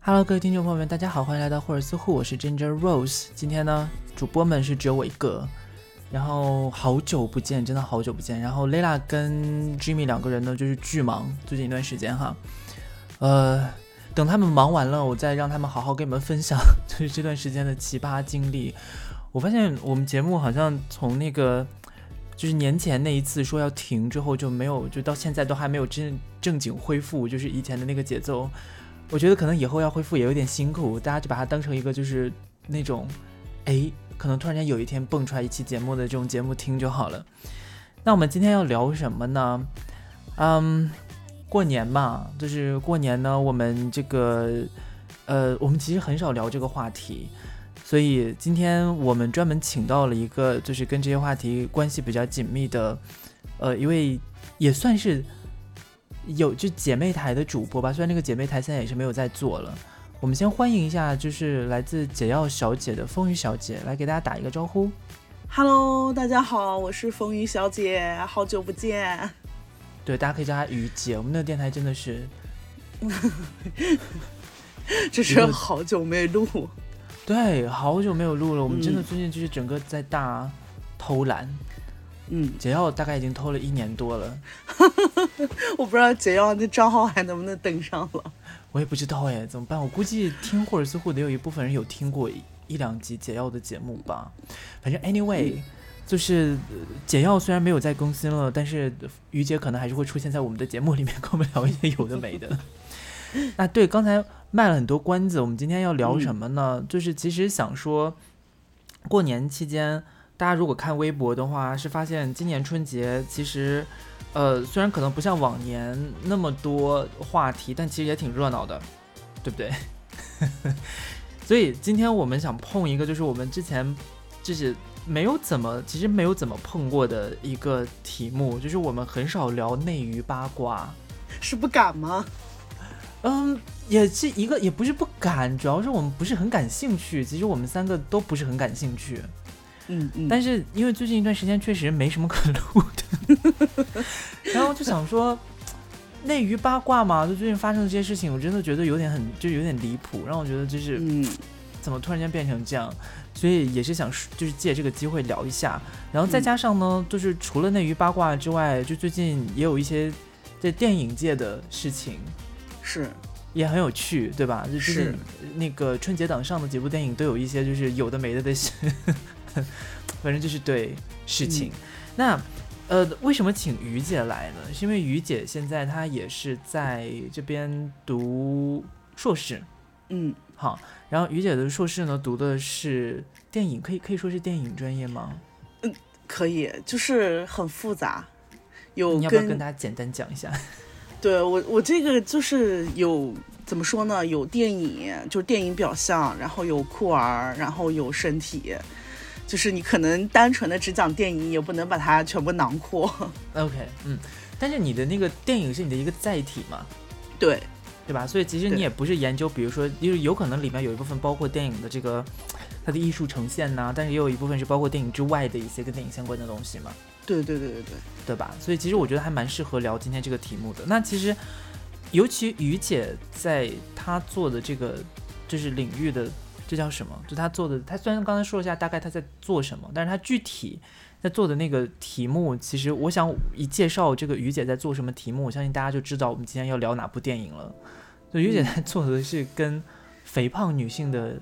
Hello，各位听众朋友们，大家好，欢迎来到霍尔斯户，我是 Ginger Rose。今天呢，主播们是只有我一个，然后好久不见，真的好久不见。然后 Layla 跟 Jimmy 两个人呢，就是巨忙，最近一段时间哈。呃，等他们忙完了，我再让他们好好跟你们分享，就是这段时间的奇葩经历。我发现我们节目好像从那个就是年前那一次说要停之后，就没有，就到现在都还没有真正经恢复，就是以前的那个节奏。我觉得可能以后要恢复也有点辛苦，大家就把它当成一个就是那种，哎，可能突然间有一天蹦出来一期节目的这种节目听就好了。那我们今天要聊什么呢？嗯，过年嘛，就是过年呢，我们这个，呃，我们其实很少聊这个话题，所以今天我们专门请到了一个就是跟这些话题关系比较紧密的，呃，一位也算是。有就姐妹台的主播吧，虽然那个姐妹台现在也是没有在做了。我们先欢迎一下，就是来自解药小姐的风雨小姐，来给大家打一个招呼。Hello，大家好，我是风雨小姐，好久不见。对，大家可以叫她雨姐。我们那个电台真的是，这是好久没录。对，好久没有录了。我们真的最近就是整个在大偷懒。嗯，解药大概已经偷了一年多了，我不知道解药那账号还能不能登上了。我也不知道哎，怎么办？我估计听霍尔斯户得有一部分人有听过一两集解药的节目吧。反正 anyway，就是解药虽然没有在更新了，但是于姐可能还是会出现在我们的节目里面，跟我们聊一些有的没的。那，对，刚才卖了很多关子，我们今天要聊什么呢？就是其实想说，过年期间。大家如果看微博的话，是发现今年春节其实，呃，虽然可能不像往年那么多话题，但其实也挺热闹的，对不对？所以今天我们想碰一个，就是我们之前就是没有怎么，其实没有怎么碰过的一个题目，就是我们很少聊内娱八卦，是不敢吗？嗯，也是一个，也不是不敢，主要是我们不是很感兴趣。其实我们三个都不是很感兴趣。嗯嗯，但是因为最近一段时间确实没什么可录的，然后就想说内娱八卦嘛，就最近发生的这些事情，我真的觉得有点很就有点离谱，让我觉得就是嗯，怎么突然间变成这样，所以也是想就是借这个机会聊一下，然后再加上呢，就是除了内娱八卦之外，就最近也有一些在电影界的事情，是也很有趣，对吧？就是那个春节档上的几部电影都有一些就是有的没的的事。反正就是对事情，那呃，为什么请于姐来呢？是因为于姐现在她也是在这边读硕士，嗯，好，然后于姐的硕士呢读的是电影，可以可以说是电影专业吗？嗯，可以，就是很复杂，有你要不要跟大家简单讲一下？对我我这个就是有怎么说呢？有电影，就是电影表象，然后有酷儿，然后有身体。就是你可能单纯的只讲电影，也不能把它全部囊括。OK，嗯，但是你的那个电影是你的一个载体嘛？对，对吧？所以其实你也不是研究，比如说，就是有可能里面有一部分包括电影的这个它的艺术呈现呐，但是也有一部分是包括电影之外的一些跟电影相关的东西嘛。对对对对对，对吧？所以其实我觉得还蛮适合聊今天这个题目的。那其实，尤其于姐在她做的这个就是领域的。这叫什么？就她做的，她虽然刚才说了一下大概她在做什么，但是她具体在做的那个题目，其实我想一介绍这个于姐在做什么题目，我相信大家就知道我们今天要聊哪部电影了。就于姐在做的是跟肥胖女性的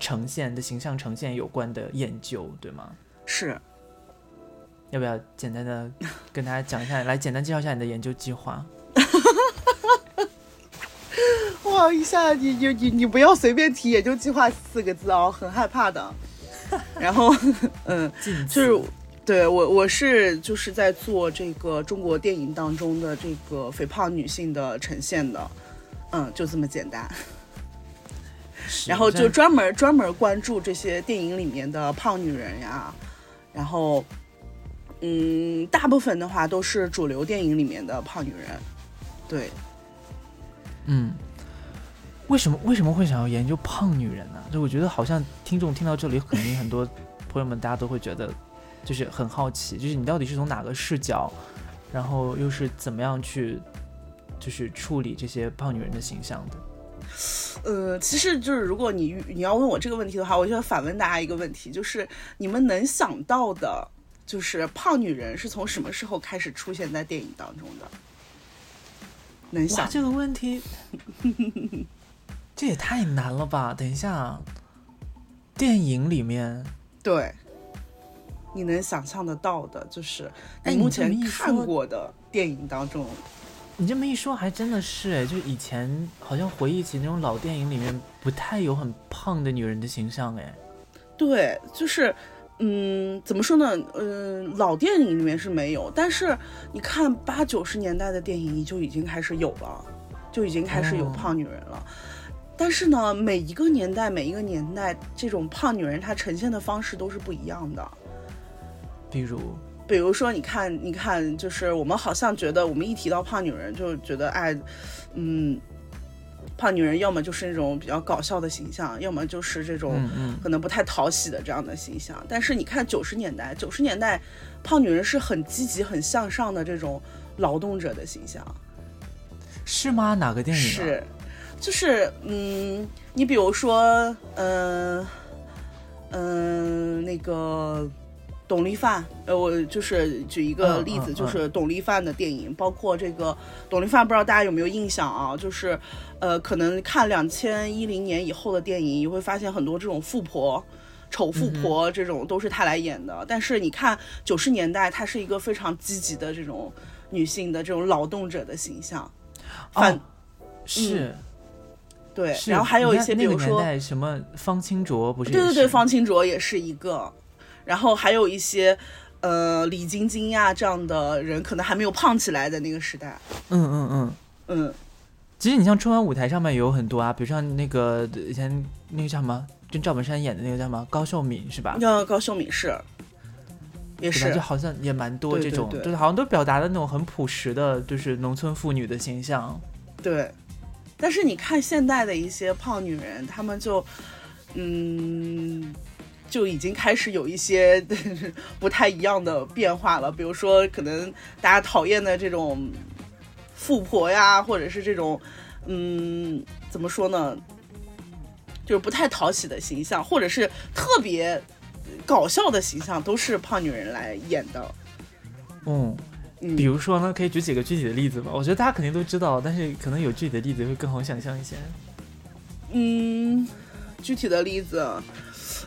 呈现的形象呈现有关的研究，对吗？是。要不要简单的跟大家讲一下，来简单介绍一下你的研究计划？哇，一下你你你你不要随便提研究计划四个字哦，很害怕的。然后，嗯，就是对我我是就是在做这个中国电影当中的这个肥胖女性的呈现的，嗯，就这么简单。然后就专门专门关注这些电影里面的胖女人呀，然后，嗯，大部分的话都是主流电影里面的胖女人，对，嗯。为什么为什么会想要研究胖女人呢？就我觉得好像听众听到这里，肯定很多朋友们大家都会觉得，就是很好奇，就是你到底是从哪个视角，然后又是怎么样去就是处理这些胖女人的形象的？呃，其实就是如果你你要问我这个问题的话，我就要反问大家一个问题，就是你们能想到的，就是胖女人是从什么时候开始出现在电影当中的？能想这个问题，这也太难了吧？等一下，电影里面，对，你能想象得到的，就是你目前看过的电影当中。你这么一说，还真的是哎，就以前好像回忆起那种老电影里面，不太有很胖的女人的形象哎。对，就是，嗯，怎么说呢？嗯，老电影里面是没有，但是你看八九十年代的电影就已经开始有了，就已经开始有胖女人了。但是呢，每一个年代，每一个年代，这种胖女人她呈现的方式都是不一样的。比如。比如说，你看，你看，就是我们好像觉得，我们一提到胖女人，就觉得，哎，嗯，胖女人要么就是那种比较搞笑的形象，要么就是这种可能不太讨喜的这样的形象。但是你看九十年代，九十年代胖女人是很积极、很向上的这种劳动者的形象，是吗？哪个电影？是，就是，嗯，你比如说，嗯，嗯，那个。董力范，呃，我就是举一个例子，就是董力范的电影，包括这个董力范，不知道大家有没有印象啊？就是，呃，可能看两千一零年以后的电影，你会发现很多这种富婆、丑富婆这种都是她来演的。但是你看九十年代，她是一个非常积极的这种女性的这种劳动者的形象。哦，是，对。然后还有一些，比如说什么方清卓，不是？对对对，方清卓也是一个。然后还有一些，呃，李晶晶呀这样的人，可能还没有胖起来的那个时代。嗯嗯嗯嗯。其实你像春晚舞台上面也有很多啊，比如像那个以前那个叫什么，跟赵本山演的那个叫什么高秀敏是吧？叫高秀敏是，也是，就好像也蛮多这种，就是好像都表达的那种很朴实的，就是农村妇女的形象。对。但是你看现代的一些胖女人，她们就，嗯。就已经开始有一些 不太一样的变化了，比如说可能大家讨厌的这种富婆呀，或者是这种嗯，怎么说呢，就是不太讨喜的形象，或者是特别搞笑的形象，都是胖女人来演的。嗯，比如说呢，可以举几个具体的例子吧？我觉得大家肯定都知道，但是可能有具体的例子会更好想象一些。嗯，具体的例子。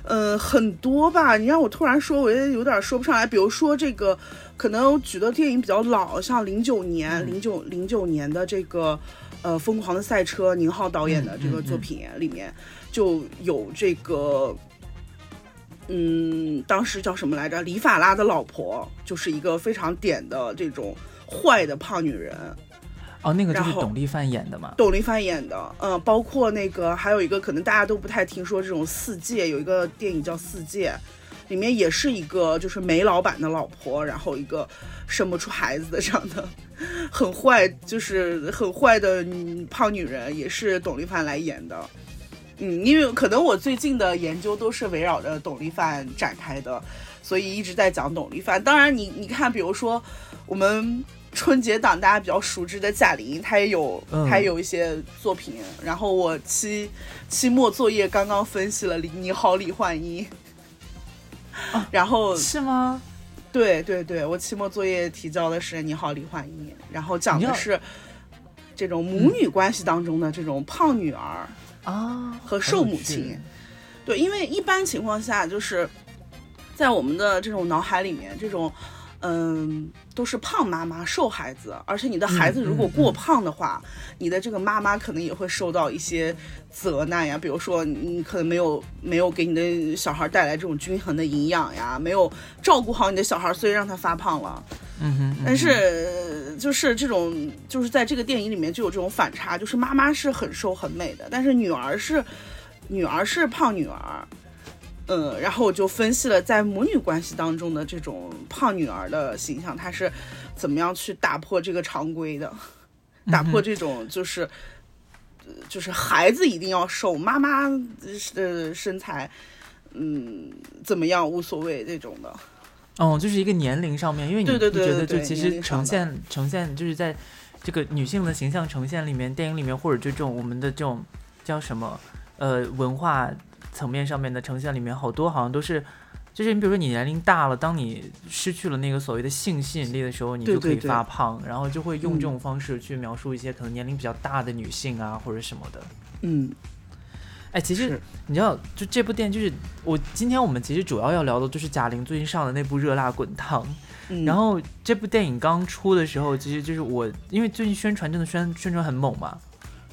嗯，很多吧。你让我突然说，我也有点说不上来。比如说这个，可能举的电影比较老，像零九年、零九零九年的这个，呃，《疯狂的赛车》，宁浩导演的这个作品里面就有这个，嗯，当时叫什么来着？李法拉的老婆，就是一个非常点的这种坏的胖女人。哦，那个就是董力范演的嘛？董力范演的，嗯，包括那个还有一个可能大家都不太听说这种《四界》，有一个电影叫《四界》，里面也是一个就是煤老板的老婆，然后一个生不出孩子的这样的很坏，就是很坏的胖女人，也是董力范来演的。嗯，因为可能我最近的研究都是围绕着董力范展开的，所以一直在讲董力范。当然，你你看，比如说我们。春节档大家比较熟知的贾玲，她也有，她也有一些作品。然后我期期末作业刚刚分析了《你好，李焕英》，然后是吗？对对对，我期末作业提交的是《你好，李焕英》，然后讲的是这种母女关系当中的这种胖女儿啊和瘦母亲。对，因为一般情况下，就是在我们的这种脑海里面，这种。嗯，都是胖妈妈瘦孩子，而且你的孩子如果过胖的话，你的这个妈妈可能也会受到一些责难呀。比如说，你可能没有没有给你的小孩带来这种均衡的营养呀，没有照顾好你的小孩，所以让他发胖了。嗯哼。但是就是这种，就是在这个电影里面就有这种反差，就是妈妈是很瘦很美的，但是女儿是女儿是胖女儿。嗯，然后我就分析了在母女关系当中的这种胖女儿的形象，她是怎么样去打破这个常规的，打破这种就是，就是孩子一定要瘦，妈妈的身材，嗯，怎么样无所谓这种的。哦，就是一个年龄上面，因为你觉得就其实呈现呈现就是在这个女性的形象呈现里面，电影里面或者这种我们的这种叫什么呃文化层面上面的呈现里面，好多好像都是。就是你比如说你年龄大了，当你失去了那个所谓的性吸引力的时候，你就可以发胖，然后就会用这种方式去描述一些可能年龄比较大的女性啊或者什么的。嗯，哎，其实你知道，就这部电影，就是我今天我们其实主要要聊的就是贾玲最近上的那部《热辣滚烫》。然后这部电影刚出的时候，其实就是我因为最近宣传真的宣宣传很猛嘛。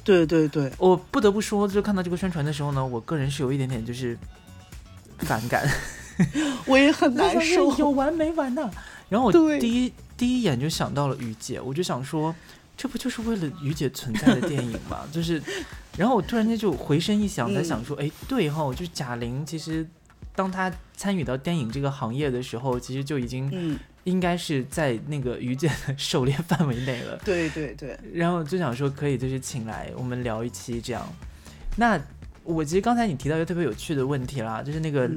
对对对，我不得不说，就看到这个宣传的时候呢，我个人是有一点点就是反感。我也很难受，有完没完呢？然后我第一第一眼就想到了于姐，我就想说，这不就是为了于姐存在的电影吗？就是，然后我突然间就回身一想，才想说，哎，对哈，就是贾玲，其实当她参与到电影这个行业的时候，其实就已经应该是在那个于姐的狩猎范围内了。对对对。然后就想说，可以就是请来我们聊一期这样。那我其实刚才你提到一个特别有趣的问题啦，就是那个。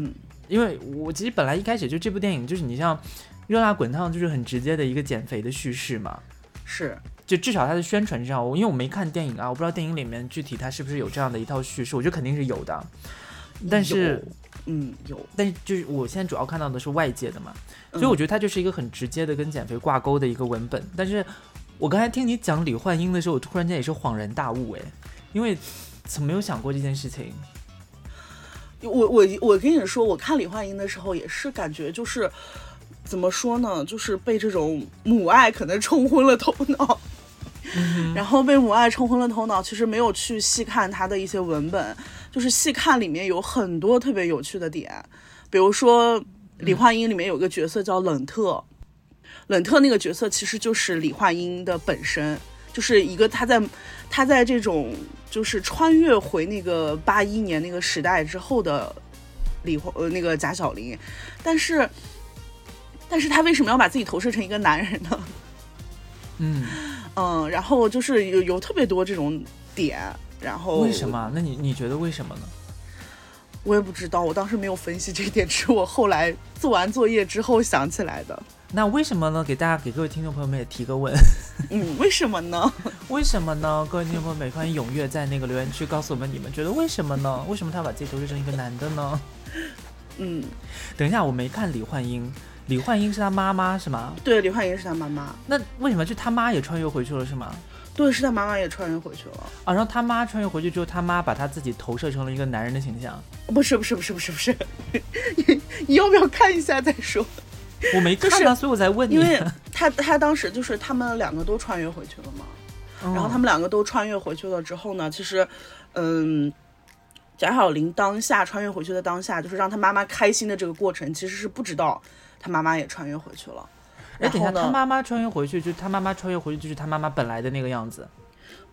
因为我其实本来一开始就这部电影就是你像《热辣滚烫》就是很直接的一个减肥的叙事嘛，是，就至少它的宣传上，我因为我没看电影啊，我不知道电影里面具体它是不是有这样的一套叙事，我觉得肯定是有的，但是，嗯，有，但是就是我现在主要看到的是外界的嘛，所以我觉得它就是一个很直接的跟减肥挂钩的一个文本，但是我刚才听你讲李焕英的时候，我突然间也是恍然大悟哎，因为怎么没有想过这件事情？我我我跟你说，我看李焕英的时候也是感觉就是怎么说呢，就是被这种母爱可能冲昏了头脑，然后被母爱冲昏了头脑，其实没有去细看他的一些文本，就是细看里面有很多特别有趣的点，比如说李焕英里面有个角色叫冷特，冷特那个角色其实就是李焕英的本身。就是一个他在他在这种就是穿越回那个八一年那个时代之后的李呃那个贾小玲，但是但是他为什么要把自己投射成一个男人呢？嗯 嗯，然后就是有有特别多这种点，然后为什么？那你你觉得为什么呢？我也不知道，我当时没有分析这一点，是我后来做完作业之后想起来的。那为什么呢？给大家给各位听众朋友们也提个问。嗯，为什么呢？为什么呢？各位听众朋友们，欢迎踊跃在那个留言区告诉我们，你们觉得为什么呢？为什么他要把自己投射成一个男的呢？嗯，等一下，我没看李焕英，李焕英是他妈妈是吗？对，李焕英是他妈妈。那为什么就他妈也穿越回去了是吗？对，是他妈妈也穿越回去了啊。然后他妈穿越回去之后，他妈把他自己投射成了一个男人的形象。不是不是不是不是不是，你你要不要看一下再说？我没看啊，所以我才问你。因为他他当时就是他们两个都穿越回去了嘛，然后他们两个都穿越回去了之后呢，其实，嗯，贾小玲当下穿越回去的当下，就是让他妈妈开心的这个过程，其实是不知道他妈妈也穿越回去了。哎，等一下，他妈妈穿越回去，就他妈妈穿越回去就是他妈妈本来的那个样子？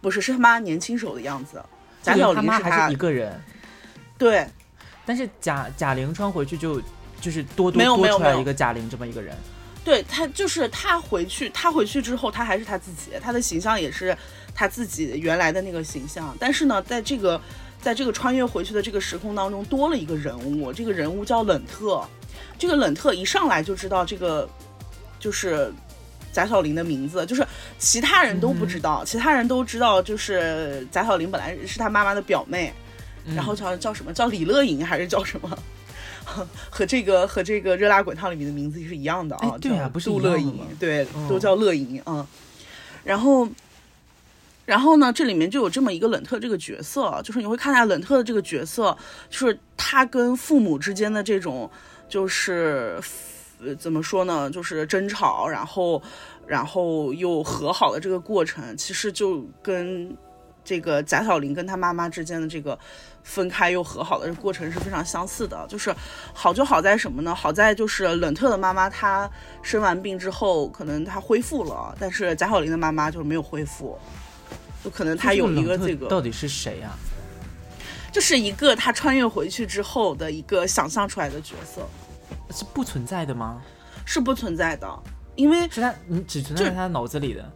不是，是他妈年轻时候的样子。贾小玲还是一个人。对，但是贾贾玲穿回去就。就是多多多出来一个贾玲这么一个人，对他就是他回去，他回去之后他还是他自己，他的形象也是他自己原来的那个形象。但是呢，在这个在这个穿越回去的这个时空当中，多了一个人物，这个人物叫冷特。这个冷特一上来就知道这个就是贾小玲的名字，就是其他人都不知道，其他人都知道就是贾小玲本来是他妈妈的表妹，然后叫叫什么叫李乐莹还是叫什么？和这个和这个热辣滚烫里面的名字是一样的啊，对啊，不是杜乐莹，对，都叫乐莹啊。然后，然后呢，这里面就有这么一个冷特这个角色，就是你会看下冷特的这个角色，就是他跟父母之间的这种，就是怎么说呢，就是争吵，然后，然后又和好的这个过程，其实就跟这个贾小玲跟她妈妈之间的这个。分开又和好的过程是非常相似的，就是好就好在什么呢？好在就是冷特的妈妈她生完病之后，可能她恢复了，但是贾小玲的妈妈就是没有恢复，就可能她有一个这个到底是谁呀？就是一个她穿越回去之后的一个想象出来的角色，是不存在的吗？是不存在的，因为是他，你只存在他脑子里的。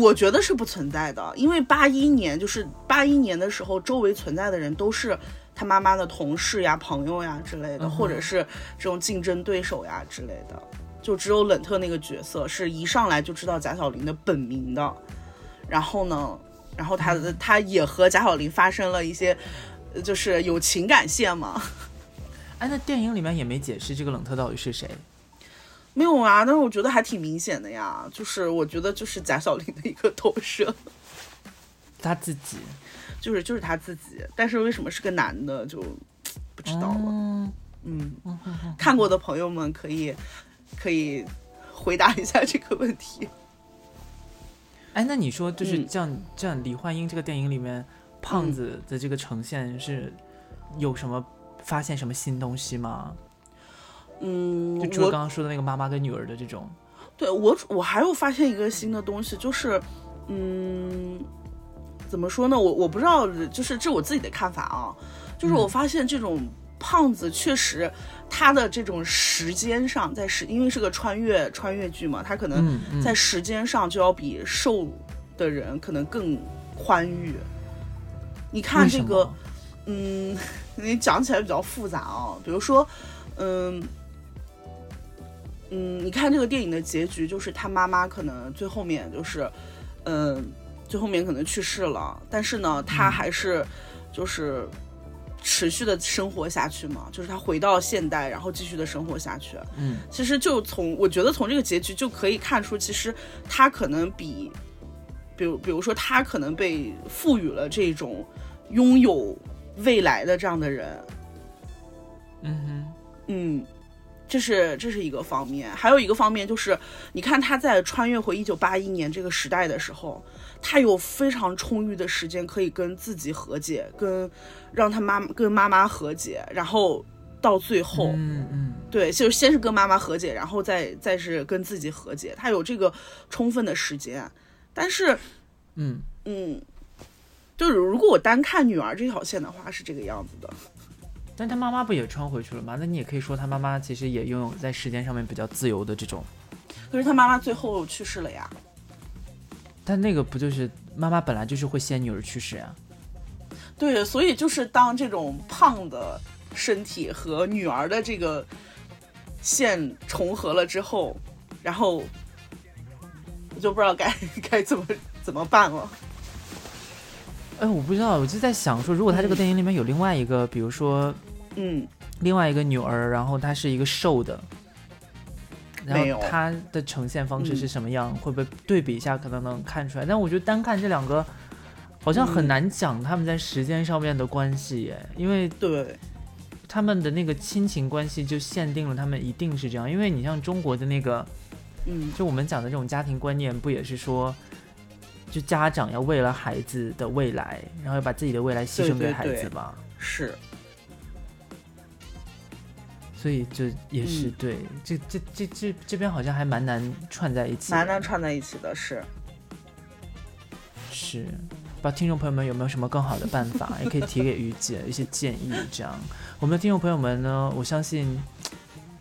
我觉得是不存在的，因为八一年就是八一年的时候，周围存在的人都是他妈妈的同事呀、朋友呀之类的，或者是这种竞争对手呀之类的。就只有冷特那个角色是一上来就知道贾小玲的本名的，然后呢，然后他他也和贾小玲发生了一些，就是有情感线嘛。哎，那电影里面也没解释这个冷特到底是谁。没有啊，但是我觉得还挺明显的呀，就是我觉得就是贾小玲的一个投射，他自己，就是就是他自己，但是为什么是个男的就不知道了。嗯，看过的朋友们可以可以回答一下这个问题。哎，那你说就是这样这样，李焕英这个电影里面胖子的这个呈现是有什么发现什么新东西吗？嗯，就除了刚刚说的那个妈妈跟女儿的这种，对我我还有发现一个新的东西，就是嗯，怎么说呢？我我不知道，就是这我自己的看法啊，就是我发现这种胖子确实他的这种时间上，在时因为是个穿越穿越剧嘛，他可能在时间上就要比瘦的人可能更宽裕。你看这个，嗯，你讲起来比较复杂啊，比如说，嗯。嗯，你看这个电影的结局，就是他妈妈可能最后面就是，嗯，最后面可能去世了，但是呢，他还是就是持续的生活下去嘛，就是他回到现代，然后继续的生活下去。嗯，其实就从我觉得从这个结局就可以看出，其实他可能比，比如比如说他可能被赋予了这种拥有未来的这样的人。嗯哼，嗯。这是这是一个方面，还有一个方面就是，你看他在穿越回一九八一年这个时代的时候，他有非常充裕的时间可以跟自己和解，跟让他妈跟妈妈和解，然后到最后，嗯嗯，对，就是先是跟妈妈和解，然后再再是跟自己和解，他有这个充分的时间。但是，嗯嗯，就是如果我单看女儿这条线的话，是这个样子的。但他妈妈不也穿回去了吗？那你也可以说他妈妈其实也拥有在时间上面比较自由的这种。可是他妈妈最后去世了呀。但那个不就是妈妈本来就是会先女儿去世呀？对，所以就是当这种胖的身体和女儿的这个线重合了之后，然后我就不知道该 该怎么怎么办了。哎，我不知道，我就在想说，如果他这个电影里面有另外一个，比如说，嗯，另外一个女儿，然后她是一个瘦的，然后她的呈现方式是什么样？会不会对比一下，可能能看出来？但我觉得单看这两个，好像很难讲他们在时间上面的关系耶，因为对他们的那个亲情关系就限定了他们一定是这样。因为你像中国的那个，嗯，就我们讲的这种家庭观念，不也是说？就家长要为了孩子的未来，然后要把自己的未来牺牲给孩子吧。是，所以这也是对。这这这这这边好像还蛮难串在一起，蛮难串在一起的，是。是，不知道听众朋友们有没有什么更好的办法，也可以提给于姐一些建议。这样，我们的听众朋友们呢，我相信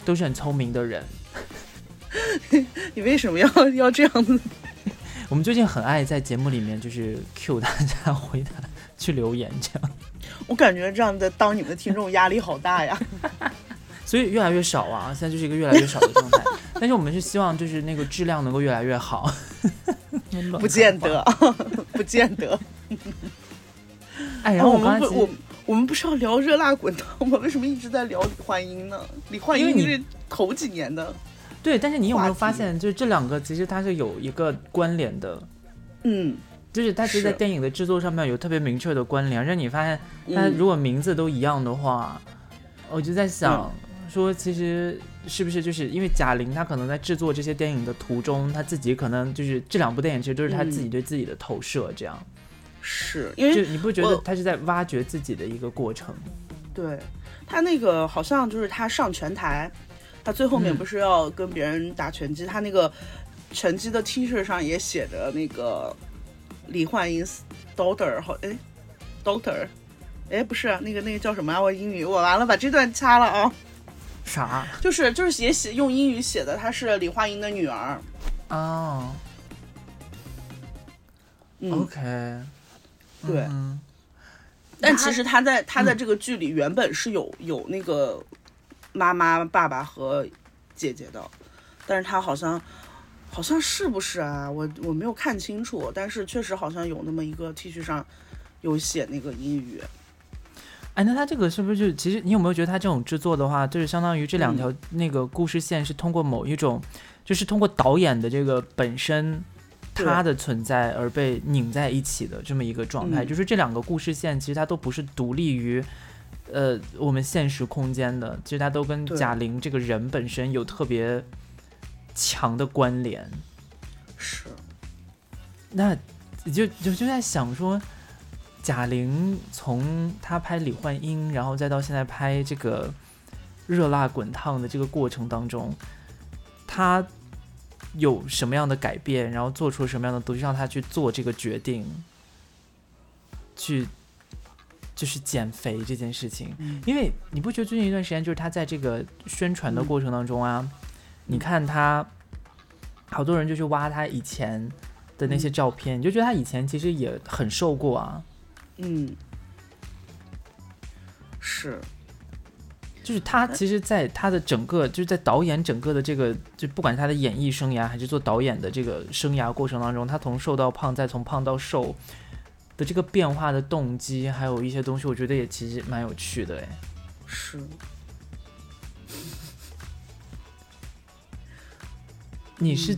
都是很聪明的人。你为什么要 要这样子？我们最近很爱在节目里面就是 Q 大家回答去留言这样，我感觉这样的当你们的听众压力好大呀，所以越来越少啊，现在就是一个越来越少的状态。但是我们是希望就是那个质量能够越来越好，不见得，不见得。哎，然后我们我我们不是要聊热辣滚烫吗？为什么一直在聊李焕英呢？李焕英你是头几年的。对，但是你有没有发现，就是这两个其实它是有一个关联的，嗯，就是它其实，在电影的制作上面有特别明确的关联。让你发现，它如果名字都一样的话，我就在想说，其实是不是就是因为贾玲她可能在制作这些电影的途中，她自己可能就是这两部电影其实都是她自己对自己的投射，这样是因为你不觉得她是在挖掘自己的一个过程？对她那个好像就是她上拳台。他最后面不是要跟别人打拳击？他那个拳击的 T 恤上也写着那个李焕英 daughter，好哎，daughter，哎不是那个那个叫什么啊？我英语我完了，把这段掐了啊！啥？就是就是也写用英语写的，她是李焕英的女儿。哦。OK。对。但其实他在他在这个剧里原本是有有那个。妈妈、爸爸和姐姐的，但是他好像好像是不是啊？我我没有看清楚，但是确实好像有那么一个 T 恤上有写那个英语。哎，那他这个是不是就其实你有没有觉得他这种制作的话，就是相当于这两条那个故事线是通过某一种，就是通过导演的这个本身他的存在而被拧在一起的这么一个状态，就是这两个故事线其实它都不是独立于呃我们现实空间的，其实它都跟贾玲这个人本身有特别强的关联。是，那就就就在想说。贾玲从她拍《李焕英》，然后再到现在拍这个《热辣滚烫》的这个过程当中，她有什么样的改变？然后做出什么样的东西让她去做这个决定？去就是减肥这件事情，因为你不觉得最近一段时间就是他在这个宣传的过程当中啊，你看他好多人就去挖他以前的那些照片，你就觉得他以前其实也很瘦过啊。嗯，是，就是他，其实，在他的整个，就是在导演整个的这个，就不管他的演艺生涯还是做导演的这个生涯过程当中，他从瘦到胖，再从胖到瘦的这个变化的动机，还有一些东西，我觉得也其实蛮有趣的，哎，是，你是，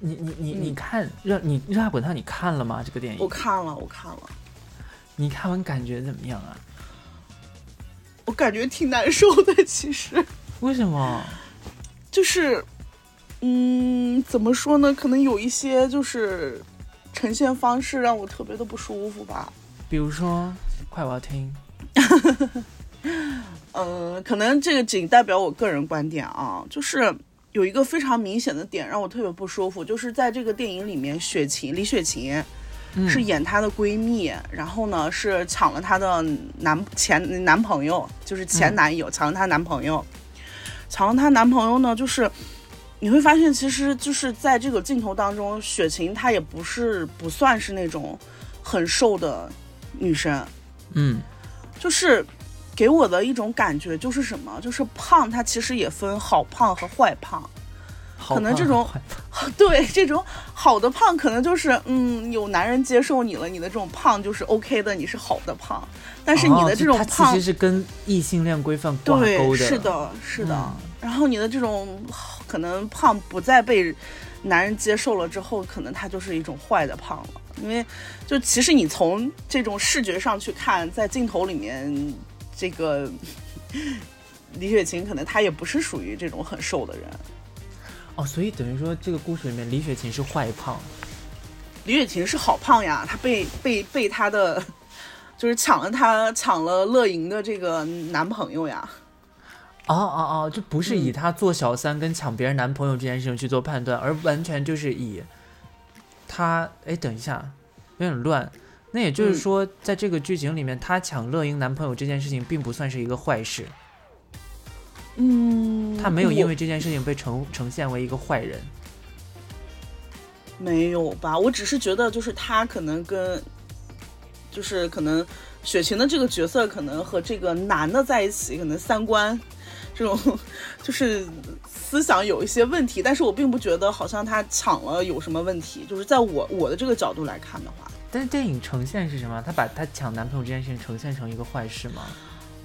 你你你你看热你热辣滚烫，你看了吗？这个电影我看了，我看了。你看完感觉怎么样啊？我感觉挺难受的，其实。为什么？就是，嗯，怎么说呢？可能有一些就是呈现方式让我特别的不舒服吧。比如说，快我要听。呃，可能这个仅代表我个人观点啊，就是有一个非常明显的点让我特别不舒服，就是在这个电影里面，雪琴李雪琴。是演她的闺蜜，然后呢是抢了她的男前男朋友，就是前男友抢了她男朋友，抢了她男朋友呢，就是你会发现，其实就是在这个镜头当中，雪晴她也不是不算是那种很瘦的女生，嗯，就是给我的一种感觉就是什么，就是胖，它其实也分好胖和坏胖。可能这种，对这种好的胖，可能就是嗯，有男人接受你了，你的这种胖就是 OK 的，你是好的胖。但是你的这种胖，其实是跟异性恋规范挂钩的。是的，是的。然后你的这种可能胖不再被男人接受了之后，可能它就是一种坏的胖了。因为就其实你从这种视觉上去看，在镜头里面，这个李雪琴可能她也不是属于这种很瘦的人。哦，所以等于说这个故事里面李雪琴是坏胖，李雪琴是好胖呀，她被被被她的 就是抢了她抢了乐莹的这个男朋友呀。哦哦哦，就不是以她做小三跟抢别人男朋友这件事情去做判断，而完全就是以她哎，等一下有点乱。那也就是说，在这个剧情里面，她抢乐英男朋友这件事情并不算是一个坏事。嗯，他没有因为这件事情被呈呈现为一个坏人，没有吧？我只是觉得，就是他可能跟，就是可能雪晴的这个角色，可能和这个男的在一起，可能三观这种就是思想有一些问题。但是我并不觉得好像他抢了有什么问题，就是在我我的这个角度来看的话。但是电影呈现是什么？他把他抢男朋友这件事情呈现成一个坏事吗？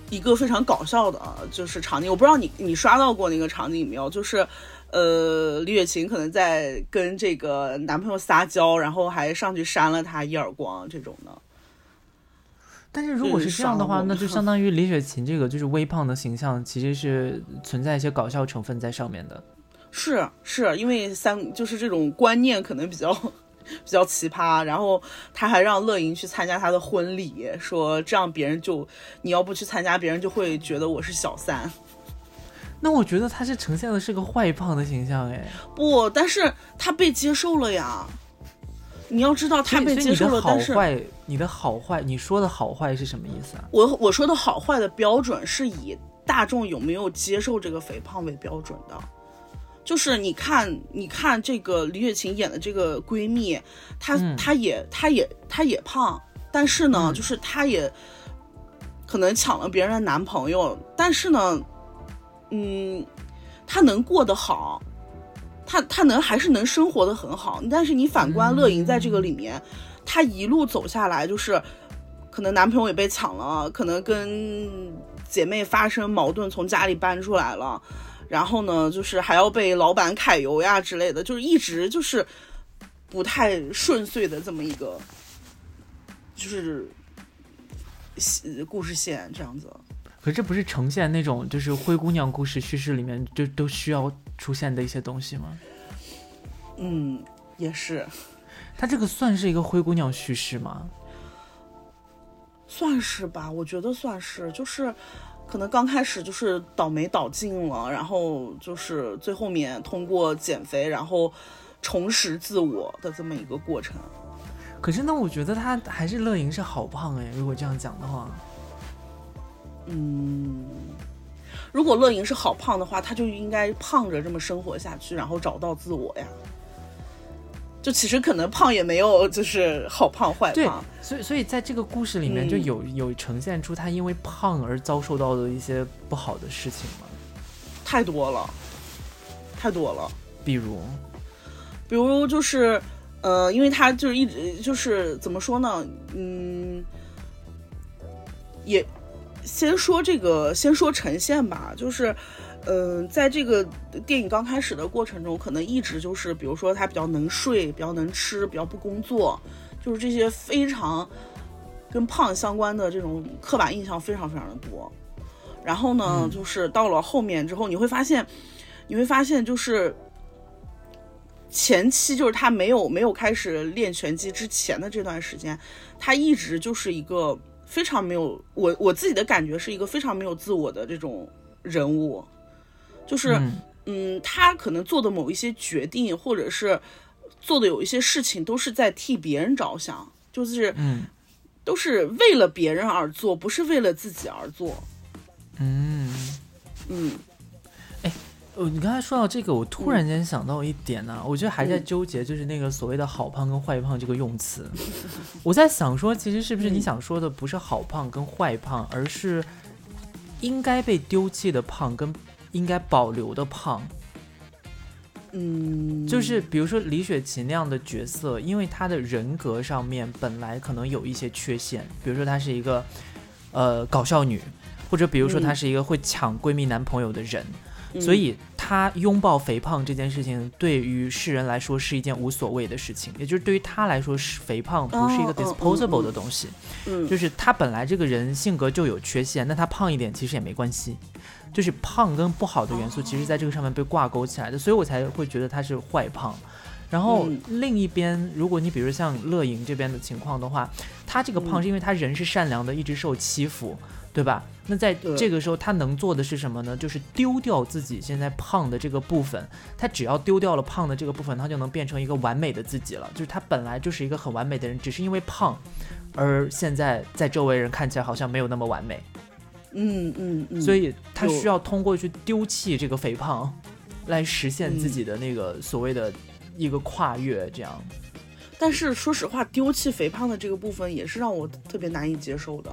一个非常搞笑的，就是场景，我不知道你你刷到过那个场景没有？就是，呃，李雪琴可能在跟这个男朋友撒娇，然后还上去扇了他一耳光这种的。但是如果是这样的话，那 就相当于李雪琴这个就是微胖的形象，其实是存在一些搞笑成分在上面的。是是，因为三就是这种观念可能比较。比较奇葩，然后他还让乐莹去参加他的婚礼，说这样别人就你要不去参加，别人就会觉得我是小三。那我觉得他是呈现的是个坏胖的形象，哎，不，但是他被接受了呀。你要知道他被接受了，但是你的好坏，你说的好坏是什么意思啊？我我说的好坏的标准是以大众有没有接受这个肥胖为标准的。就是你看，你看这个李雪琴演的这个闺蜜，她她也她也她也胖，但是呢，就是她也可能抢了别人的男朋友，但是呢，嗯，她能过得好，他他能还是能生活的很好。但是你反观乐莹在这个里面，她一路走下来，就是可能男朋友也被抢了，可能跟姐妹发生矛盾，从家里搬出来了，然后呢，就是还要被老板揩油呀之类的，就是一直就是不太顺遂的这么一个，就是故事线这样子。可这不是呈现那种就是灰姑娘故事叙事里面就都需要出现的一些东西吗？嗯，也是。它这个算是一个灰姑娘叙事吗？算是吧，我觉得算是。就是可能刚开始就是倒霉倒尽了，然后就是最后面通过减肥然后重拾自我的这么一个过程。可是呢，我觉得他还是乐莹是好胖哎，如果这样讲的话。嗯，如果乐莹是好胖的话，她就应该胖着这么生活下去，然后找到自我呀。就其实可能胖也没有，就是好胖坏胖。所以所以在这个故事里面就有有呈现出她因为胖而遭受到的一些不好的事情吗？太多了，太多了。比如，比如就是呃，因为她就是一直就是怎么说呢？嗯，也。先说这个，先说呈现吧，就是，嗯，在这个电影刚开始的过程中，可能一直就是，比如说他比较能睡，比较能吃，比较不工作，就是这些非常跟胖相关的这种刻板印象非常非常的多。然后呢，就是到了后面之后，你会发现，你会发现就是前期就是他没有没有开始练拳击之前的这段时间，他一直就是一个。非常没有我我自己的感觉是一个非常没有自我的这种人物，就是嗯，他可能做的某一些决定，或者是做的有一些事情，都是在替别人着想，就是嗯，都是为了别人而做，不是为了自己而做。嗯嗯。哦，你刚才说到这个，我突然间想到一点呢，我觉得还在纠结，就是那个所谓的好胖跟坏胖这个用词。我在想说，其实是不是你想说的不是好胖跟坏胖，而是应该被丢弃的胖跟应该保留的胖？嗯，就是比如说李雪琴那样的角色，因为她的人格上面本来可能有一些缺陷，比如说她是一个呃搞笑女，或者比如说她是一个会抢闺蜜男朋友的人。所以，他拥抱肥胖这件事情，对于世人来说是一件无所谓的事情。也就是对于他来说，是肥胖不是一个 disposable 的东西。嗯，就是他本来这个人性格就有缺陷，那他胖一点其实也没关系。就是胖跟不好的元素，其实在这个上面被挂钩起来的，所以我才会觉得他是坏胖。然后另一边，如果你比如像乐莹这边的情况的话，他这个胖是因为他人是善良的，一直受欺负。对吧？那在这个时候，他能做的是什么呢？就是丢掉自己现在胖的这个部分。他只要丢掉了胖的这个部分，他就能变成一个完美的自己了。就是他本来就是一个很完美的人，只是因为胖，而现在在周围人看起来好像没有那么完美。嗯嗯嗯。所以他需要通过去丢弃这个肥胖，来实现自己的那个所谓的一个跨越。这样。但是说实话，丢弃肥胖的这个部分也是让我特别难以接受的。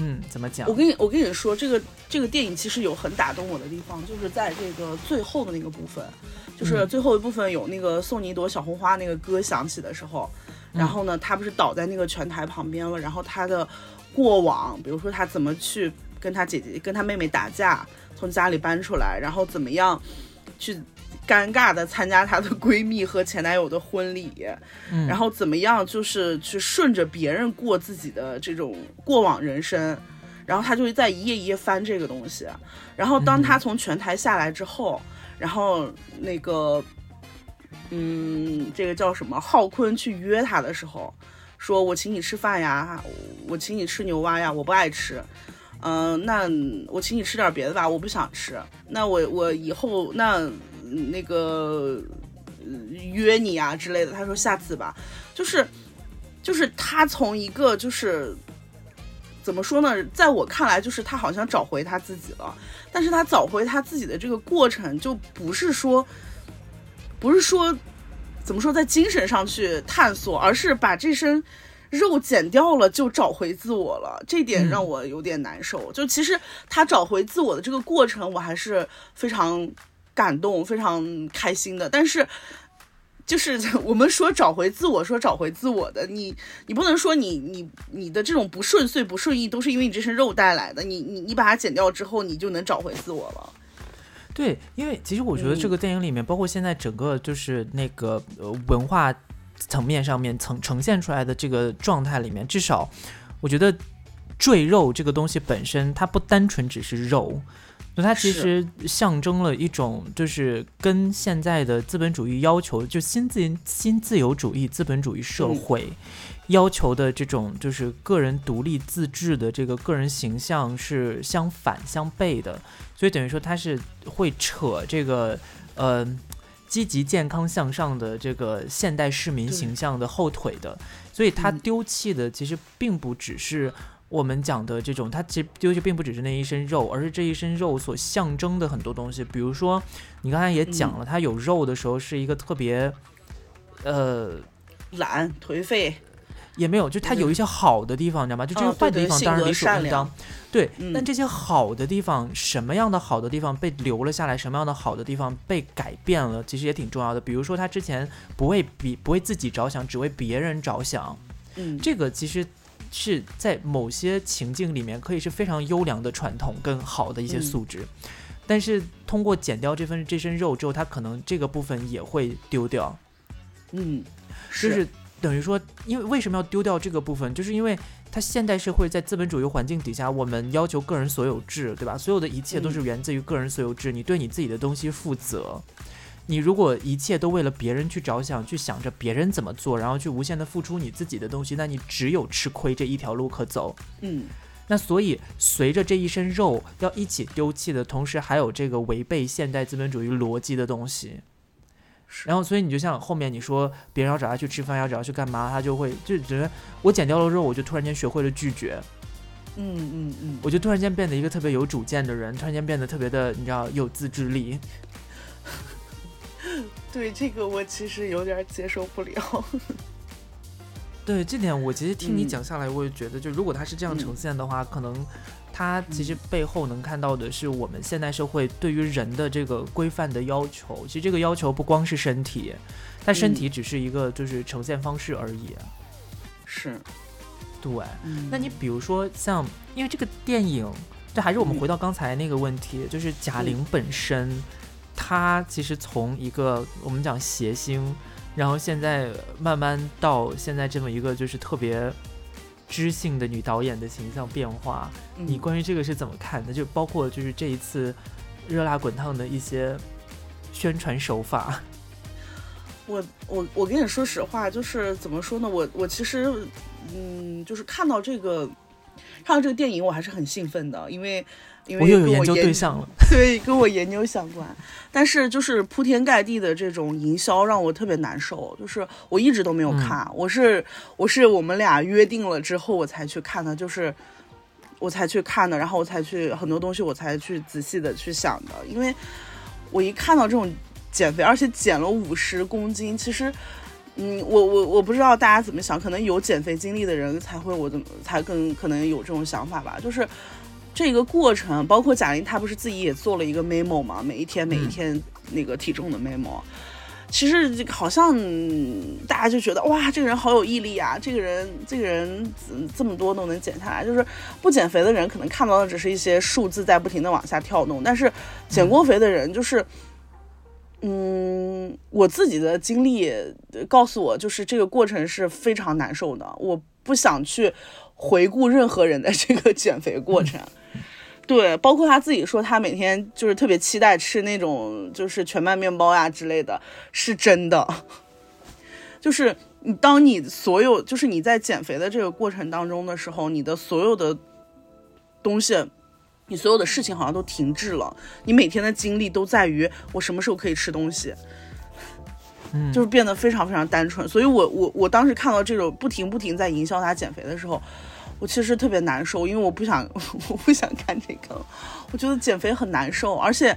嗯，怎么讲？我跟你我跟你说，这个这个电影其实有很打动我的地方，就是在这个最后的那个部分，就是最后一部分有那个送你一朵小红花那个歌响起的时候，然后呢，他不是倒在那个拳台旁边了，然后他的过往，比如说他怎么去跟他姐姐跟他妹妹打架，从家里搬出来，然后怎么样去。尴尬的参加她的闺蜜和前男友的婚礼，然后怎么样？就是去顺着别人过自己的这种过往人生，然后她就会在一页一页翻这个东西。然后当她从拳台下来之后，然后那个，嗯，这个叫什么？浩坤去约她的时候，说我请你吃饭呀，我请你吃牛蛙呀，我不爱吃。嗯，那我请你吃点别的吧，我不想吃。那我我以后那。那个约你啊之类的，他说下次吧，就是，就是他从一个就是怎么说呢，在我看来，就是他好像找回他自己了，但是他找回他自己的这个过程，就不是说，不是说怎么说在精神上去探索，而是把这身肉减掉了就找回自我了，这点让我有点难受。就其实他找回自我的这个过程，我还是非常。感动、非常开心的。但是，就是 我们说找回自我，说找回自我的，你你不能说你你你的这种不顺遂、不顺意都是因为你这身肉带来的。你你你把它剪掉之后，你就能找回自我了。对，因为其实我觉得这个电影里面，包括现在整个就是那个呃文化层面上面呈呈现出来的这个状态里面，至少我觉得赘肉这个东西本身，它不单纯只是肉，那它其实象征了一种就是跟现在的资本主义要求，就新自新自由主义资本主义社会。要求的这种就是个人独立自治的这个个人形象是相反相悖的，所以等于说它是会扯这个呃积极健康向上的这个现代市民形象的后腿的，所以它丢弃的其实并不只是我们讲的这种，它其实丢弃并不只是那一身肉，而是这一身肉所象征的很多东西，比如说你刚才也讲了，他有肉的时候是一个特别呃懒颓废。也没有，就他有一些好的地方，你知道吗？就这个坏的地方当然理所应当，对。但这些好的地方，什么样的好的地方被留了下来，什么样的好的地方被改变了，其实也挺重要的。比如说他之前不为比不为自己着想，只为别人着想，嗯，这个其实是在某些情境里面可以是非常优良的传统跟好的一些素质。但是通过减掉这份这身肉之后，他可能这个部分也会丢掉，嗯，就是。等于说，因为为什么要丢掉这个部分？就是因为它现代社会在资本主义环境底下，我们要求个人所有制，对吧？所有的一切都是源自于个人所有制，你对你自己的东西负责。你如果一切都为了别人去着想，去想着别人怎么做，然后去无限的付出你自己的东西，那你只有吃亏这一条路可走。嗯，那所以随着这一身肉要一起丢弃的同时，还有这个违背现代资本主义逻辑的东西。然后，所以你就像后面你说别人要找他去吃饭，要找他去干嘛，他就会就觉得我减掉了肉，我就突然间学会了拒绝。嗯嗯嗯，我就突然间变得一个特别有主见的人，突然间变得特别的，你知道有自制力。对这个我其实有点接受不了。对这点，我其实听你讲下来，我也觉得，就如果他是这样呈现的话，可能。它其实背后能看到的是我们现代社会对于人的这个规范的要求。其实这个要求不光是身体，但身体只是一个就是呈现方式而已。是，对。那你比如说像，因为这个电影，这还是我们回到刚才那个问题，就是贾玲本身，她其实从一个我们讲谐星，然后现在慢慢到现在这么一个就是特别。知性的女导演的形象变化，你关于这个是怎么看的？就包括就是这一次热辣滚烫的一些宣传手法。我我我跟你说实话，就是怎么说呢？我我其实嗯，就是看到这个看到这个电影，我还是很兴奋的，因为。因为我又有研究对象了，对，跟我研究相关。但是就是铺天盖地的这种营销让我特别难受，就是我一直都没有看，我是我是我们俩约定了之后我才去看的，就是我才去看的，然后我才去很多东西我才去仔细的去想的，因为我一看到这种减肥，而且减了五十公斤，其实，嗯，我我我不知道大家怎么想，可能有减肥经历的人才会我怎么才更可能有这种想法吧，就是。这个过程，包括贾玲，她不是自己也做了一个 memo 吗？每一天每一天那个体重的 memo，其实好像大家就觉得哇，这个人好有毅力啊，这个人这个人这么多都能减下来。就是不减肥的人可能看到的只是一些数字在不停的往下跳动，但是减过肥的人就是，嗯，我自己的经历告诉我，就是这个过程是非常难受的。我不想去回顾任何人的这个减肥过程。对，包括他自己说，他每天就是特别期待吃那种就是全麦面包呀之类的，是真的。就是你当你所有就是你在减肥的这个过程当中的时候，你的所有的东西，你所有的事情好像都停滞了。你每天的精力都在于我什么时候可以吃东西，嗯，就是变得非常非常单纯。所以我我我当时看到这种不停不停在营销他减肥的时候。我其实特别难受，因为我不想，我不想看这个。我觉得减肥很难受，而且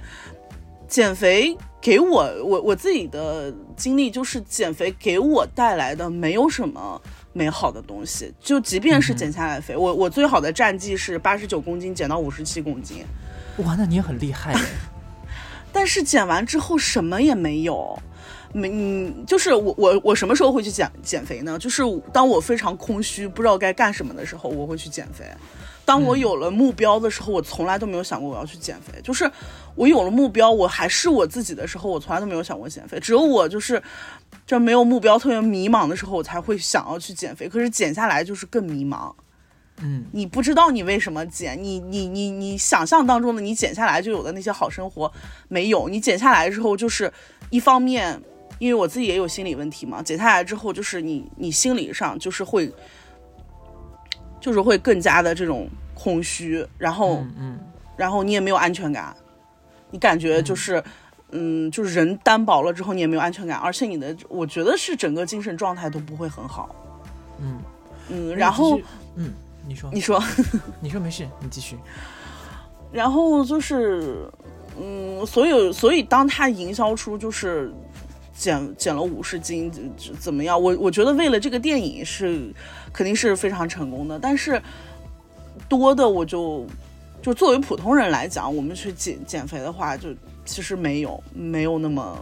减肥给我，我我自己的经历就是减肥给我带来的没有什么美好的东西。就即便是减下来肥，我我最好的战绩是八十九公斤减到五十七公斤。哇，那你也很厉害。但是减完之后什么也没有，没，嗯，就是我我我什么时候会去减减肥呢？就是当我非常空虚，不知道该干什么的时候，我会去减肥。当我有了目标的时候，我从来都没有想过我要去减肥。就是我有了目标，我还是我自己的时候，我从来都没有想过减肥。只有我就是这没有目标、特别迷茫的时候，我才会想要去减肥。可是减下来就是更迷茫。嗯，你不知道你为什么减，你你你你想象当中的你减下来就有的那些好生活没有。你减下来之后，就是一方面，因为我自己也有心理问题嘛，减下来之后就是你你心理上就是会。就是会更加的这种空虚，然后，嗯，然后你也没有安全感，你感觉就是，嗯，就是人单薄了之后你也没有安全感，而且你的，我觉得是整个精神状态都不会很好，嗯嗯，然后，嗯，你说，你说，你说没事，你继续，然后就是，嗯，所有，所以当他营销出就是。减减了五十斤，怎怎么样？我我觉得为了这个电影是肯定是非常成功的，但是多的我就就作为普通人来讲，我们去减减肥的话，就其实没有没有那么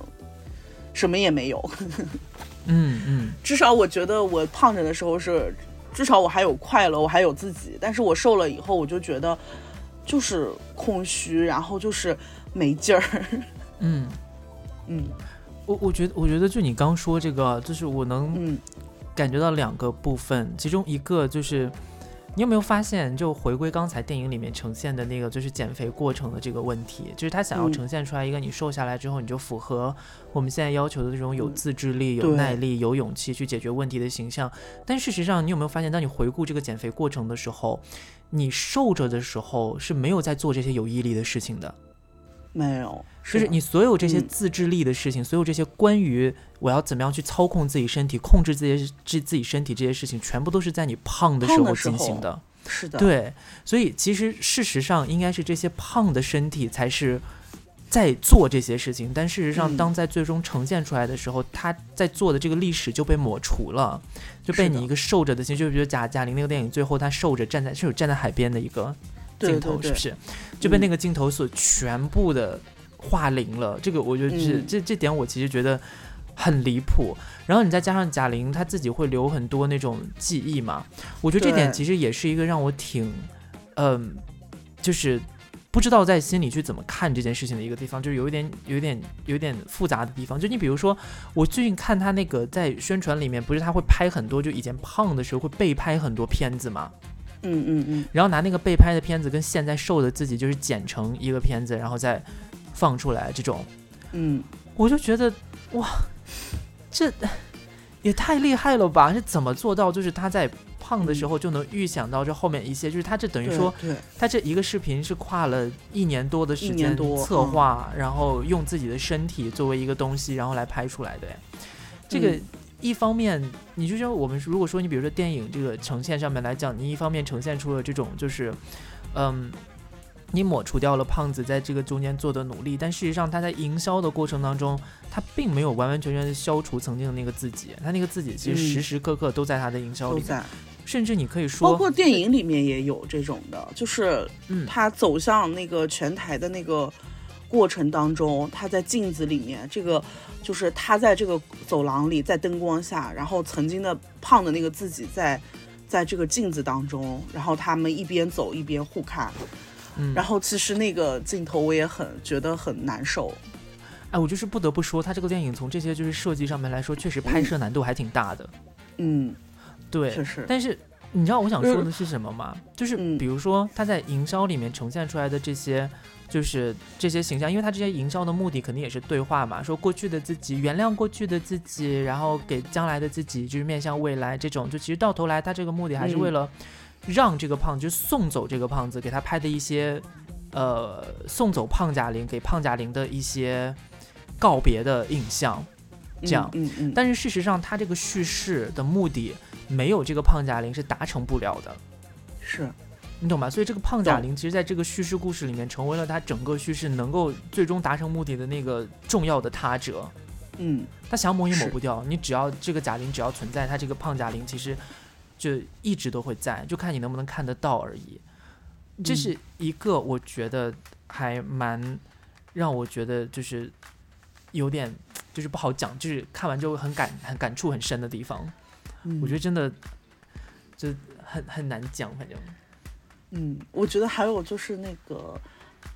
什么也没有。嗯嗯，至少我觉得我胖着的时候是，至少我还有快乐，我还有自己。但是我瘦了以后，我就觉得就是空虚，然后就是没劲儿。嗯 嗯。我我觉得，我觉得就你刚说这个，就是我能感觉到两个部分，其中一个就是，你有没有发现，就回归刚才电影里面呈现的那个，就是减肥过程的这个问题，就是他想要呈现出来一个你瘦下来之后，你就符合我们现在要求的这种有自制力、有耐力、有勇气去解决问题的形象。但事实上，你有没有发现，当你回顾这个减肥过程的时候，你瘦着的时候是没有在做这些有毅力的事情的。没有，就是你所有这些自制力的事情，所有这些关于我要怎么样去操控自己身体、控制自己自自己身体这些事情，全部都是在你胖的时候进行的。是的，对，所以其实事实上应该是这些胖的身体才是在做这些事情，但事实上，当在最终呈现出来的时候，他在做的这个历史就被抹除了，就被你一个瘦着的心，就比如贾贾玲那个电影，最后他瘦着站在是有站在海边的一个。镜头是不是就被那个镜头所全部的化零了？这个我觉得是这这点我其实觉得很离谱。然后你再加上贾玲她自己会留很多那种记忆嘛，我觉得这点其实也是一个让我挺嗯，就是不知道在心里去怎么看这件事情的一个地方，就是有一点有一点有点复杂的地方。就你比如说，我最近看他那个在宣传里面，不是他会拍很多，就以前胖的时候会被拍很多片子嘛。嗯嗯嗯，然后拿那个被拍的片子跟现在瘦的自己就是剪成一个片子，然后再放出来这种，嗯，我就觉得哇，这也太厉害了吧！是怎么做到？就是他在胖的时候就能预想到这后面一些，就是他这等于说，他这一个视频是跨了一年多的时间策划，然后用自己的身体作为一个东西，然后来拍出来的，这个。一方面，你就说我们如果说你比如说电影这个呈现上面来讲，你一方面呈现出了这种就是，嗯，你抹除掉了胖子在这个中间做的努力，但事实上他在营销的过程当中，他并没有完完全全的消除曾经的那个自己，他那个自己其实时时刻刻都在他的营销里，甚至你可以说，包括电影里面也有这种的，就是他走向那个全台的那个。过程当中，他在镜子里面，这个就是他在这个走廊里，在灯光下，然后曾经的胖的那个自己在，在这个镜子当中，然后他们一边走一边互看，嗯，然后其实那个镜头我也很觉得很难受，哎，我就是不得不说，他这个电影从这些就是设计上面来说，确实拍摄难度还挺大的，嗯，对，确实，但是你知道我想说的是什么吗？就是比如说他在营销里面呈现出来的这些。就是这些形象，因为他这些营销的目的肯定也是对话嘛，说过去的自己原谅过去的自己，然后给将来的自己就是面向未来这种，就其实到头来他这个目的还是为了让这个胖子，就送走这个胖子，给他拍的一些呃送走胖贾玲，给胖贾玲的一些告别的影像，这样。嗯嗯。但是事实上，他这个叙事的目的没有这个胖贾玲是达成不了的。是。你懂吗？所以这个胖贾玲，其实在这个叙事故事里面，成为了他整个叙事能够最终达成目的的那个重要的他者。嗯，他想抹也抹不掉。你只要这个贾玲只要存在，他这个胖贾玲其实就一直都会在，就看你能不能看得到而已。这是一个我觉得还蛮让我觉得就是有点就是不好讲，就是看完之后很感很感触很深的地方。我觉得真的就很很难讲，反正。嗯，我觉得还有就是那个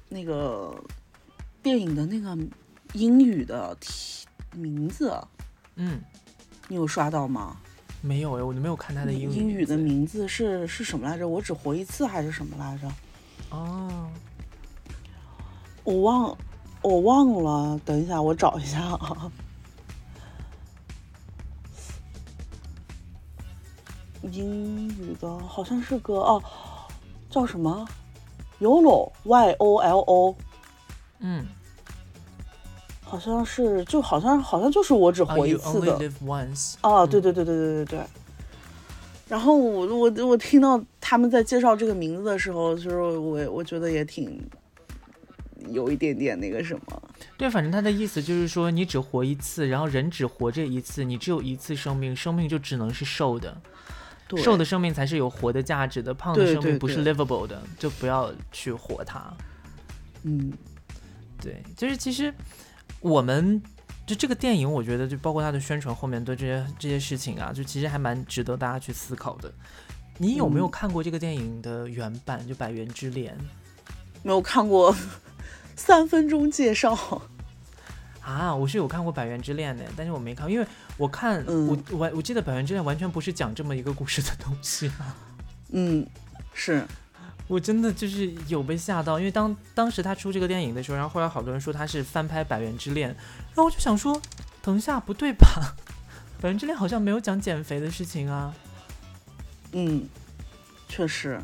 那个电影的那个英语的题名字，嗯，你有刷到吗？没有哎，我都没有看他的英语。英语的名字是是什么来着？我只活一次还是什么来着？哦，我忘我忘了，等一下我找一下啊。英语的好像是个哦，叫什么？Yolo，Y O L O。嗯，好像是，就好像好像就是我只活一次的。啊，对对对对对对对。然后我我我听到他们在介绍这个名字的时候，就是我我觉得也挺有一点点那个什么。对，反正他的意思就是说，你只活一次，然后人只活这一次，你只有一次生命，生命就只能是瘦的。瘦的生命才是有活的价值的，胖的生命不是 livable 的，就不要去活它。嗯，对，就是其实我们就这个电影，我觉得就包括它的宣传后面对这些这些事情啊，就其实还蛮值得大家去思考的。你有没有看过这个电影的原版？就《百元之恋》？没有看过，三分钟介绍。啊，我是有看过《百元之恋》的，但是我没看，因为我看我我我记得《百元之恋》完全不是讲这么一个故事的东西啊。嗯，是我真的就是有被吓到，因为当当时他出这个电影的时候，然后后来好多人说他是翻拍《百元之恋》，然后我就想说，等一下不对吧，《百元之恋》好像没有讲减肥的事情啊。嗯，确实，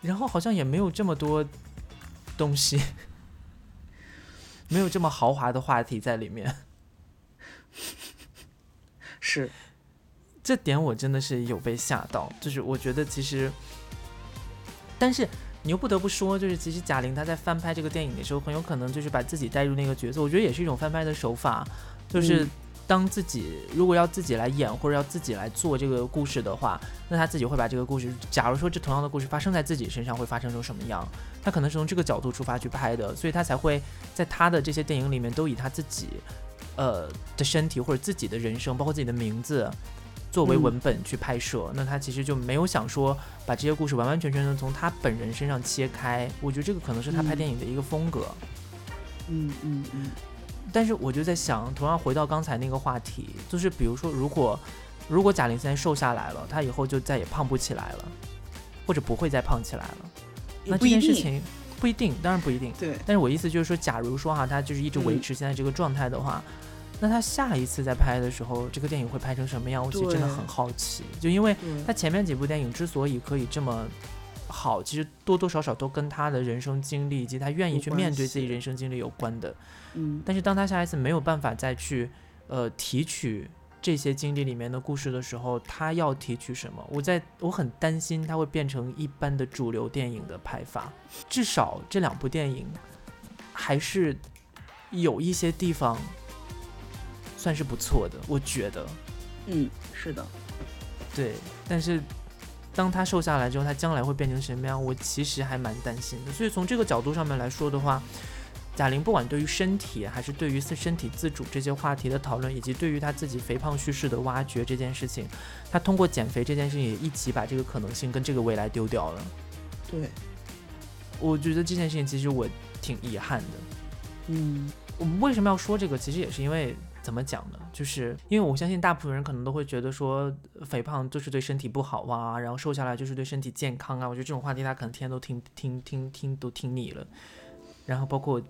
然后好像也没有这么多东西。没有这么豪华的话题在里面，是，这点我真的是有被吓到。就是我觉得其实，但是你又不得不说，就是其实贾玲她在翻拍这个电影的时候，很有可能就是把自己带入那个角色。我觉得也是一种翻拍的手法，就是。当自己如果要自己来演或者要自己来做这个故事的话，那他自己会把这个故事，假如说这同样的故事发生在自己身上，会发生成什么样？他可能是从这个角度出发去拍的，所以他才会在他的这些电影里面都以他自己，呃的身体或者自己的人生，包括自己的名字作为文本去拍摄。那他其实就没有想说把这些故事完完全全的从他本人身上切开。我觉得这个可能是他拍电影的一个风格。嗯嗯嗯。但是我就在想，同样回到刚才那个话题，就是比如说，如果如果贾玲现在瘦下来了，她以后就再也胖不起来了，或者不会再胖起来了，那这件事情不一定，当然不一定。对。但是我意思就是说，假如说哈，她就是一直维持现在这个状态的话，那她下一次再拍的时候，这个电影会拍成什么样？我其实真的很好奇。就因为她前面几部电影之所以可以这么。好，其实多多少少都跟他的人生经历以及他愿意去面对自己人生经历有关的。嗯，但是当他下一次没有办法再去呃提取这些经历里面的故事的时候，他要提取什么？我在我很担心他会变成一般的主流电影的拍法。至少这两部电影还是有一些地方算是不错的，我觉得。嗯，是的，对，但是。当他瘦下来之后，他将来会变成什么样？我其实还蛮担心的。所以从这个角度上面来说的话，贾玲不管对于身体，还是对于身体自主这些话题的讨论，以及对于她自己肥胖叙事的挖掘这件事情，她通过减肥这件事情也一起把这个可能性跟这个未来丢掉了。对，我觉得这件事情其实我挺遗憾的。嗯，我们为什么要说这个？其实也是因为。怎么讲呢？就是因为我相信大部分人可能都会觉得说肥胖就是对身体不好啊，然后瘦下来就是对身体健康啊。我觉得这种话题他可能天天都听听听听都听腻了。然后包括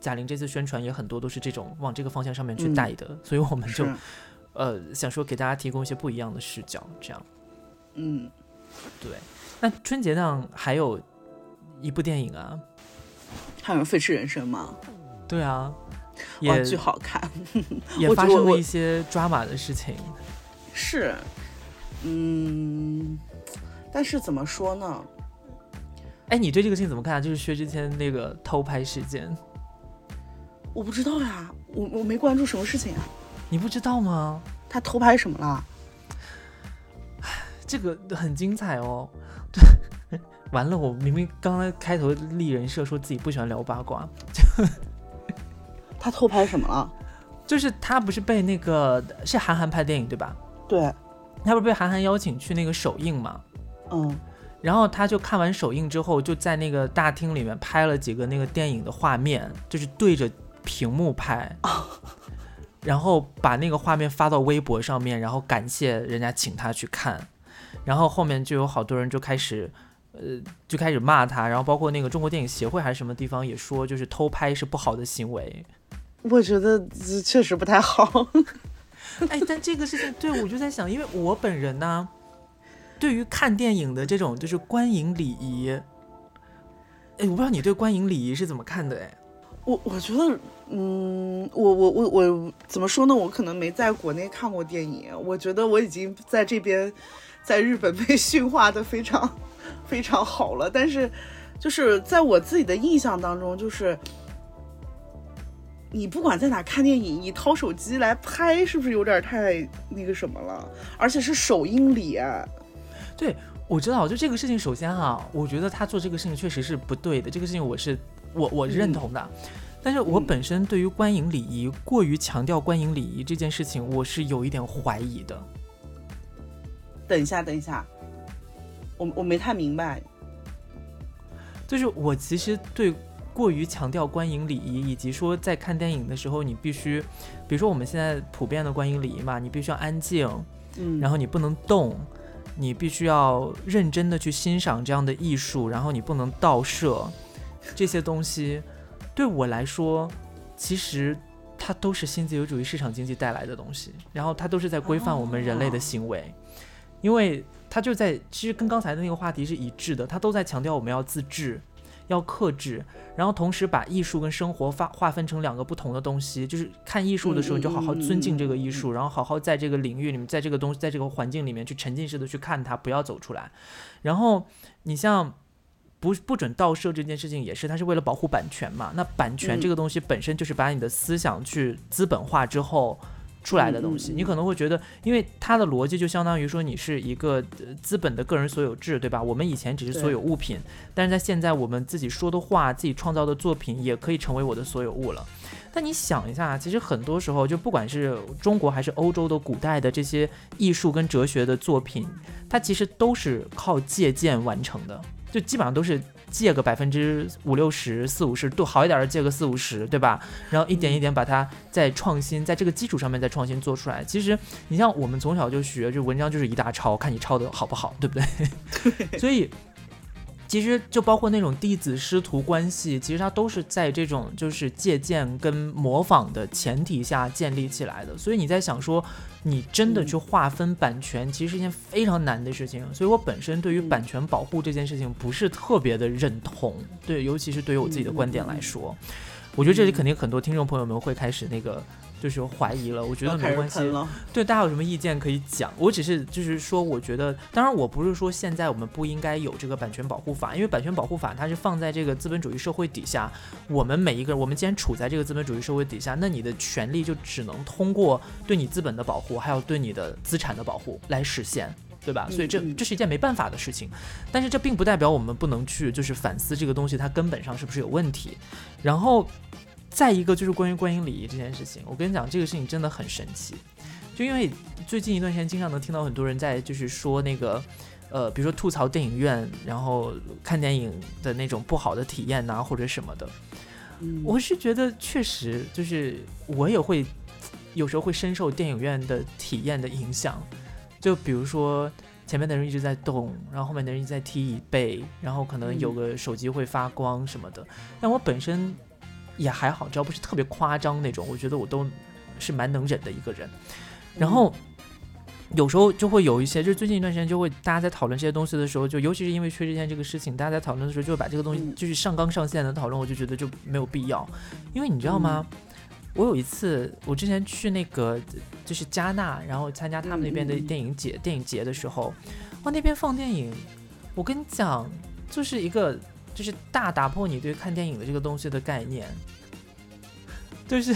贾玲这次宣传也很多都是这种往这个方向上面去带的，所以我们就呃想说给大家提供一些不一样的视角，这样。嗯，对。那春节档还有一部电影啊，还有《飞驰人生》吗？对啊。也巨好看，也发生了一些抓马的事情。是，嗯，但是怎么说呢？哎，你对这个事情怎么看？就是薛之谦那个偷拍事件，我不知道呀，我我没关注什么事情啊。你不知道吗？他偷拍什么了？这个很精彩哦。对 完了，我明明刚才开头立人设说自己不喜欢聊八卦，他偷拍什么了？就是他不是被那个是韩寒拍电影对吧？对，他不是被韩寒邀请去那个首映嘛？嗯，然后他就看完首映之后，就在那个大厅里面拍了几个那个电影的画面，就是对着屏幕拍，然后把那个画面发到微博上面，然后感谢人家请他去看，然后后面就有好多人就开始，呃，就开始骂他，然后包括那个中国电影协会还是什么地方也说，就是偷拍是不好的行为。我觉得确实不太好。哎，但这个事情，对我就在想，因为我本人呢，对于看电影的这种就是观影礼仪，哎，我不知道你对观影礼仪是怎么看的？哎，我我觉得，嗯，我我我我怎么说呢？我可能没在国内看过电影，我觉得我已经在这边，在日本 被驯化的非常非常好了。但是，就是在我自己的印象当中，就是。你不管在哪看电影，你掏手机来拍，是不是有点太那个什么了？而且是首映礼。对，我知道，就这个事情，首先哈，我觉得他做这个事情确实是不对的。这个事情我是我我认同的，但是我本身对于观影礼仪过于强调观影礼仪这件事情，我是有一点怀疑的。等一下，等一下，我我没太明白。就是我其实对。过于强调观影礼仪，以及说在看电影的时候，你必须，比如说我们现在普遍的观影礼仪嘛，你必须要安静，嗯，然后你不能动，你必须要认真的去欣赏这样的艺术，然后你不能倒摄，这些东西对我来说，其实它都是新自由主义市场经济带来的东西，然后它都是在规范我们人类的行为，因为它就在其实跟刚才的那个话题是一致的，它都在强调我们要自治。要克制，然后同时把艺术跟生活划划分成两个不同的东西。就是看艺术的时候，你就好好尊敬这个艺术，然后好好在这个领域里面，在这个东，在这个环境里面去沉浸式的去看它，不要走出来。然后你像不不准盗摄这件事情，也是它是为了保护版权嘛。那版权这个东西本身就是把你的思想去资本化之后。出来的东西，你可能会觉得，因为它的逻辑就相当于说你是一个资本的个人所有制，对吧？我们以前只是所有物品，但是在现在，我们自己说的话、自己创造的作品也可以成为我的所有物了。但你想一下，其实很多时候，就不管是中国还是欧洲的古代的这些艺术跟哲学的作品，它其实都是靠借鉴完成的，就基本上都是。借个百分之五六十、四五十，都好一点的借个四五十，对吧？然后一点一点把它再创新，在这个基础上面再创新做出来。其实你像我们从小就学，就文章就是一大抄，看你抄的好不好，对不对？所以。其实就包括那种弟子师徒关系，其实它都是在这种就是借鉴跟模仿的前提下建立起来的。所以你在想说，你真的去划分版权，其实是一件非常难的事情。所以我本身对于版权保护这件事情不是特别的认同。对，尤其是对于我自己的观点来说，我觉得这里肯定很多听众朋友们会开始那个。就是怀疑了，我觉得没关系。对，大家有什么意见可以讲。我只是就是说，我觉得，当然我不是说现在我们不应该有这个版权保护法，因为版权保护法它是放在这个资本主义社会底下，我们每一个人，我们既然处在这个资本主义社会底下，那你的权利就只能通过对你资本的保护，还有对你的资产的保护来实现，对吧？所以这这是一件没办法的事情。但是这并不代表我们不能去就是反思这个东西它根本上是不是有问题，然后。再一个就是关于观影礼仪这件事情，我跟你讲，这个事情真的很神奇。就因为最近一段时间，经常能听到很多人在就是说那个，呃，比如说吐槽电影院，然后看电影的那种不好的体验呐，或者什么的。我是觉得确实就是我也会有时候会深受电影院的体验的影响。就比如说前面的人一直在动，然后后面的人一直在踢椅背，然后可能有个手机会发光什么的。但我本身。也还好，只要不是特别夸张那种，我觉得我都是蛮能忍的一个人。然后有时候就会有一些，就是最近一段时间就会大家在讨论这些东西的时候，就尤其是因为薛之谦这个事情，大家在讨论的时候就会把这个东西就是上纲上线的讨论，我就觉得就没有必要。因为你知道吗？我有一次我之前去那个就是加纳，然后参加他们那边的电影节电影节的时候，哇，那边放电影，我跟你讲，就是一个。就是大打破你对看电影的这个东西的概念，就是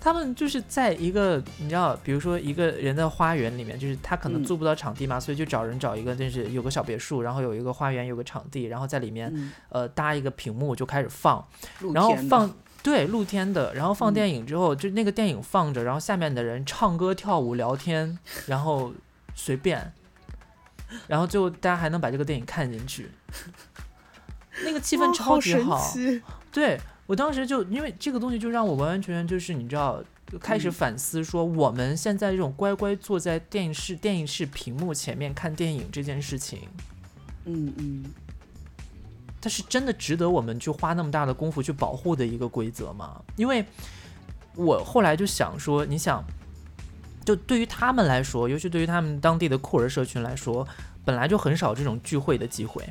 他们就是在一个你知道，比如说一个人的花园里面，就是他可能租不到场地嘛，所以就找人找一个，就是有个小别墅，然后有一个花园，有个场地，然后在里面呃搭一个屏幕就开始放，然后放对露天的，然后放电影之后，就那个电影放着，然后下面的人唱歌跳舞聊天，然后随便，然后最后大家还能把这个电影看进去，那个气氛超级好，对。我当时就因为这个东西，就让我完完全全就是你知道，开始反思说，我们现在这种乖乖坐在电视电视屏幕前面看电影这件事情，嗯嗯，它是真的值得我们去花那么大的功夫去保护的一个规则吗？因为我后来就想说，你想，就对于他们来说，尤其对于他们当地的酷儿社群来说，本来就很少这种聚会的机会。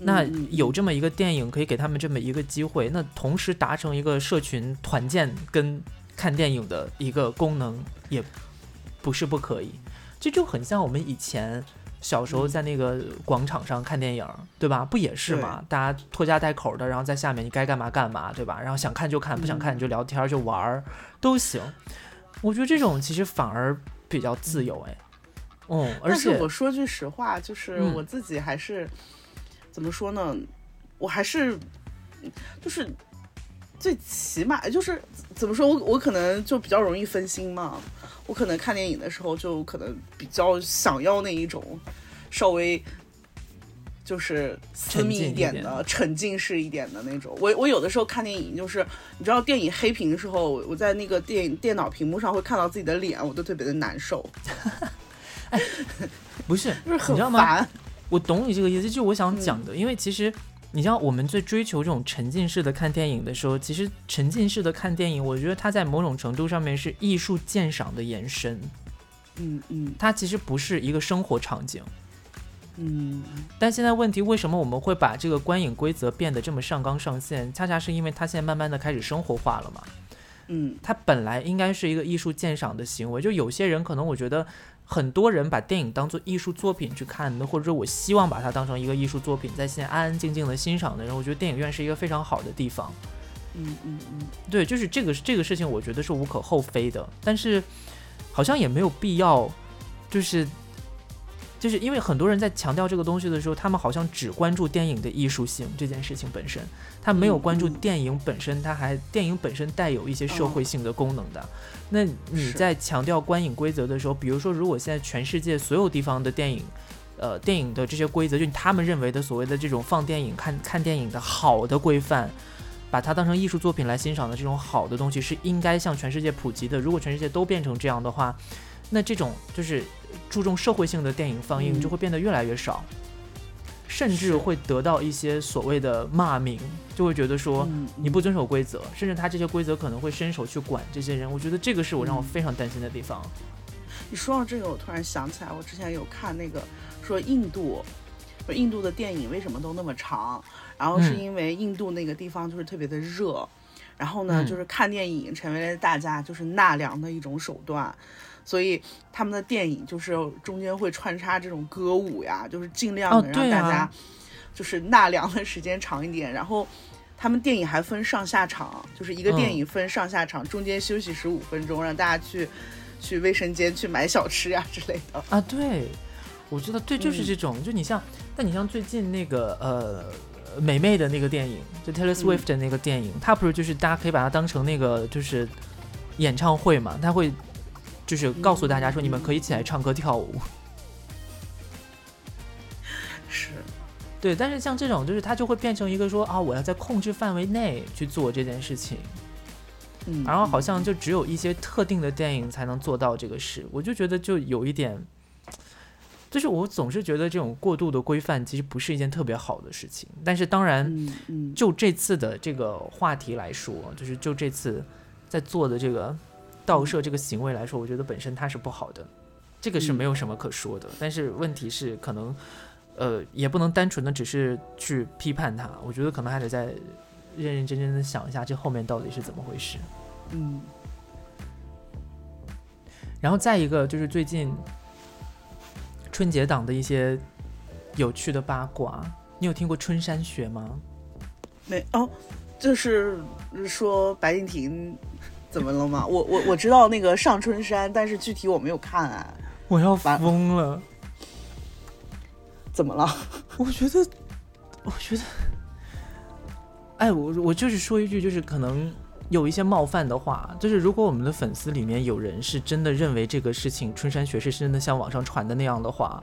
那有这么一个电影可以给他们这么一个机会，那同时达成一个社群团建跟看电影的一个功能，也不是不可以。这就很像我们以前小时候在那个广场上看电影，对吧？不也是吗？大家拖家带口的，然后在下面你该干嘛干嘛，对吧？然后想看就看，不想看你就聊天就玩儿都行。我觉得这种其实反而比较自由，哎，嗯，而且我说句实话，就是我自己还是。怎么说呢？我还是就是最起码就是怎么说？我我可能就比较容易分心嘛。我可能看电影的时候就可能比较想要那一种稍微就是私密一点的、沉浸式一点的那种。我我有的时候看电影就是你知道电影黑屏的时候，我在那个电影电脑屏幕上会看到自己的脸，我都特别的难受。哎，不是，就是很烦。我懂你这个意思，就我想讲的，因为其实你知道，我们最追求这种沉浸式的看电影的时候，其实沉浸式的看电影，我觉得它在某种程度上面是艺术鉴赏的延伸。嗯嗯，它其实不是一个生活场景。嗯，但现在问题，为什么我们会把这个观影规则变得这么上纲上线？恰恰是因为它现在慢慢的开始生活化了嘛。嗯，它本来应该是一个艺术鉴赏的行为，就有些人可能我觉得。很多人把电影当做艺术作品去看的，或者说我希望把它当成一个艺术作品，在现在安安静静的欣赏的人，我觉得电影院是一个非常好的地方。嗯嗯嗯，对，就是这个这个事情，我觉得是无可厚非的，但是好像也没有必要，就是。就是因为很多人在强调这个东西的时候，他们好像只关注电影的艺术性这件事情本身，他没有关注电影本身，它还电影本身带有一些社会性的功能的。那你在强调观影规则的时候，比如说，如果现在全世界所有地方的电影，呃，电影的这些规则，就他们认为的所谓的这种放电影、看看电影的好的规范，把它当成艺术作品来欣赏的这种好的东西，是应该向全世界普及的。如果全世界都变成这样的话，那这种就是注重社会性的电影放映就会变得越来越少，甚至会得到一些所谓的骂名，就会觉得说你不遵守规则，甚至他这些规则可能会伸手去管这些人。我觉得这个是我让我非常担心的地方。你说到这个，我突然想起来，我之前有看那个说印度，印度的电影为什么都那么长，然后是因为印度那个地方就是特别的热，然后呢，就是看电影成为了大家就是纳凉的一种手段。所以他们的电影就是中间会穿插这种歌舞呀，就是尽量的让大家就是纳凉的时间长一点。然后他们电影还分上下场，就是一个电影分上下场，中间休息十五分钟，让大家去去卫生间去买小吃呀之类的。啊，对，我知道，对，就是这种。就你像，但你像最近那个呃美妹的那个电影，就 Taylor Swift 的那个电影，它不是就是大家可以把它当成那个就是演唱会嘛？它会。就是告诉大家说，你们可以起来唱歌跳舞。是，对，但是像这种，就是它就会变成一个说啊，我要在控制范围内去做这件事情。嗯，然后好像就只有一些特定的电影才能做到这个事，我就觉得就有一点，就是我总是觉得这种过度的规范其实不是一件特别好的事情。但是当然，就这次的这个话题来说，就是就这次在做的这个。盗摄这个行为来说，我觉得本身它是不好的，这个是没有什么可说的。但是问题是，可能，呃，也不能单纯的只是去批判它，我觉得可能还得再认认真真的想一下，这后面到底是怎么回事。嗯。然后再一个就是最近春节档的一些有趣的八卦，你有听过春山雪吗？没哦，就是说白敬亭。怎么了吗？我我我知道那个上春山，但是具体我没有看啊。我要疯了！怎么了？我觉得，我觉得，哎，我我就是说一句，就是可能有一些冒犯的话，就是如果我们的粉丝里面有人是真的认为这个事情春山学是真的像网上传的那样的话，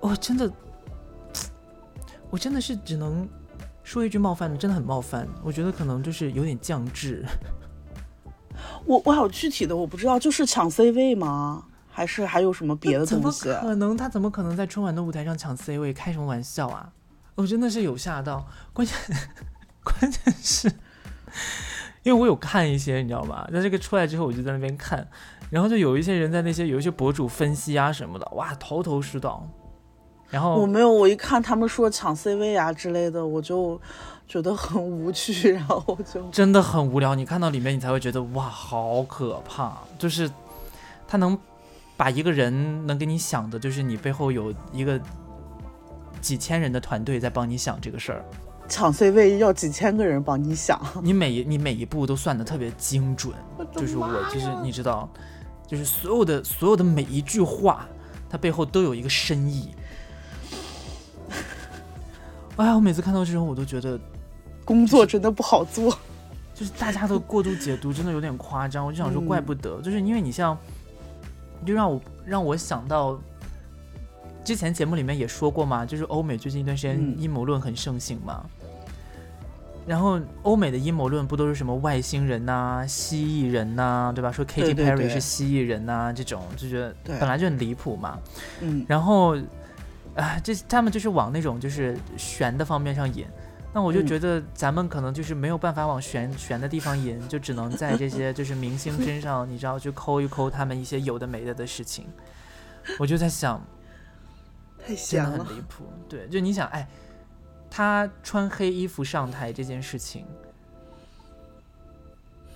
我真的，我真的是只能说一句冒犯的，真的很冒犯。我觉得可能就是有点降智。我我好具体的我不知道，就是抢 C 位吗？还是还有什么别的东西？怎么可能？他怎么可能在春晚的舞台上抢 C 位？开什么玩笑啊！我真的是有吓到。关键 关键是，因为我有看一些，你知道吗？在这个出来之后，我就在那边看，然后就有一些人在那些有一些博主分析啊什么的，哇，头头是道。然后我没有，我一看他们说抢 C 位啊之类的，我就。觉得很无趣，然后就真的很无聊。你看到里面，你才会觉得哇，好可怕！就是他能把一个人能给你想的，就是你背后有一个几千人的团队在帮你想这个事儿。抢 C 位要几千个人帮你想，你每一你每一步都算的特别精准。就是我，就是你知道，就是所有的所有的每一句话，它背后都有一个深意。哎呀，我每次看到这种，我都觉得。工作真的不好做，就是大家的过度解读，真的有点夸张。我就想说，怪不得，就是因为你像，就让我让我想到，之前节目里面也说过嘛，就是欧美最近一段时间阴谋论很盛行嘛。然后欧美的阴谋论不都是什么外星人呐、蜥蜴人呐，对吧？说 Katy Perry 是蜥蜴人呐，这种就觉得本来就很离谱嘛。嗯。然后啊，这他们就是往那种就是悬的方面上引。那我就觉得咱们可能就是没有办法往悬悬的地方引，就只能在这些就是明星身上，你知道，去抠一抠他们一些有的没的的事情。我就在想，太香了，很离谱。对，就你想，哎，他穿黑衣服上台这件事情，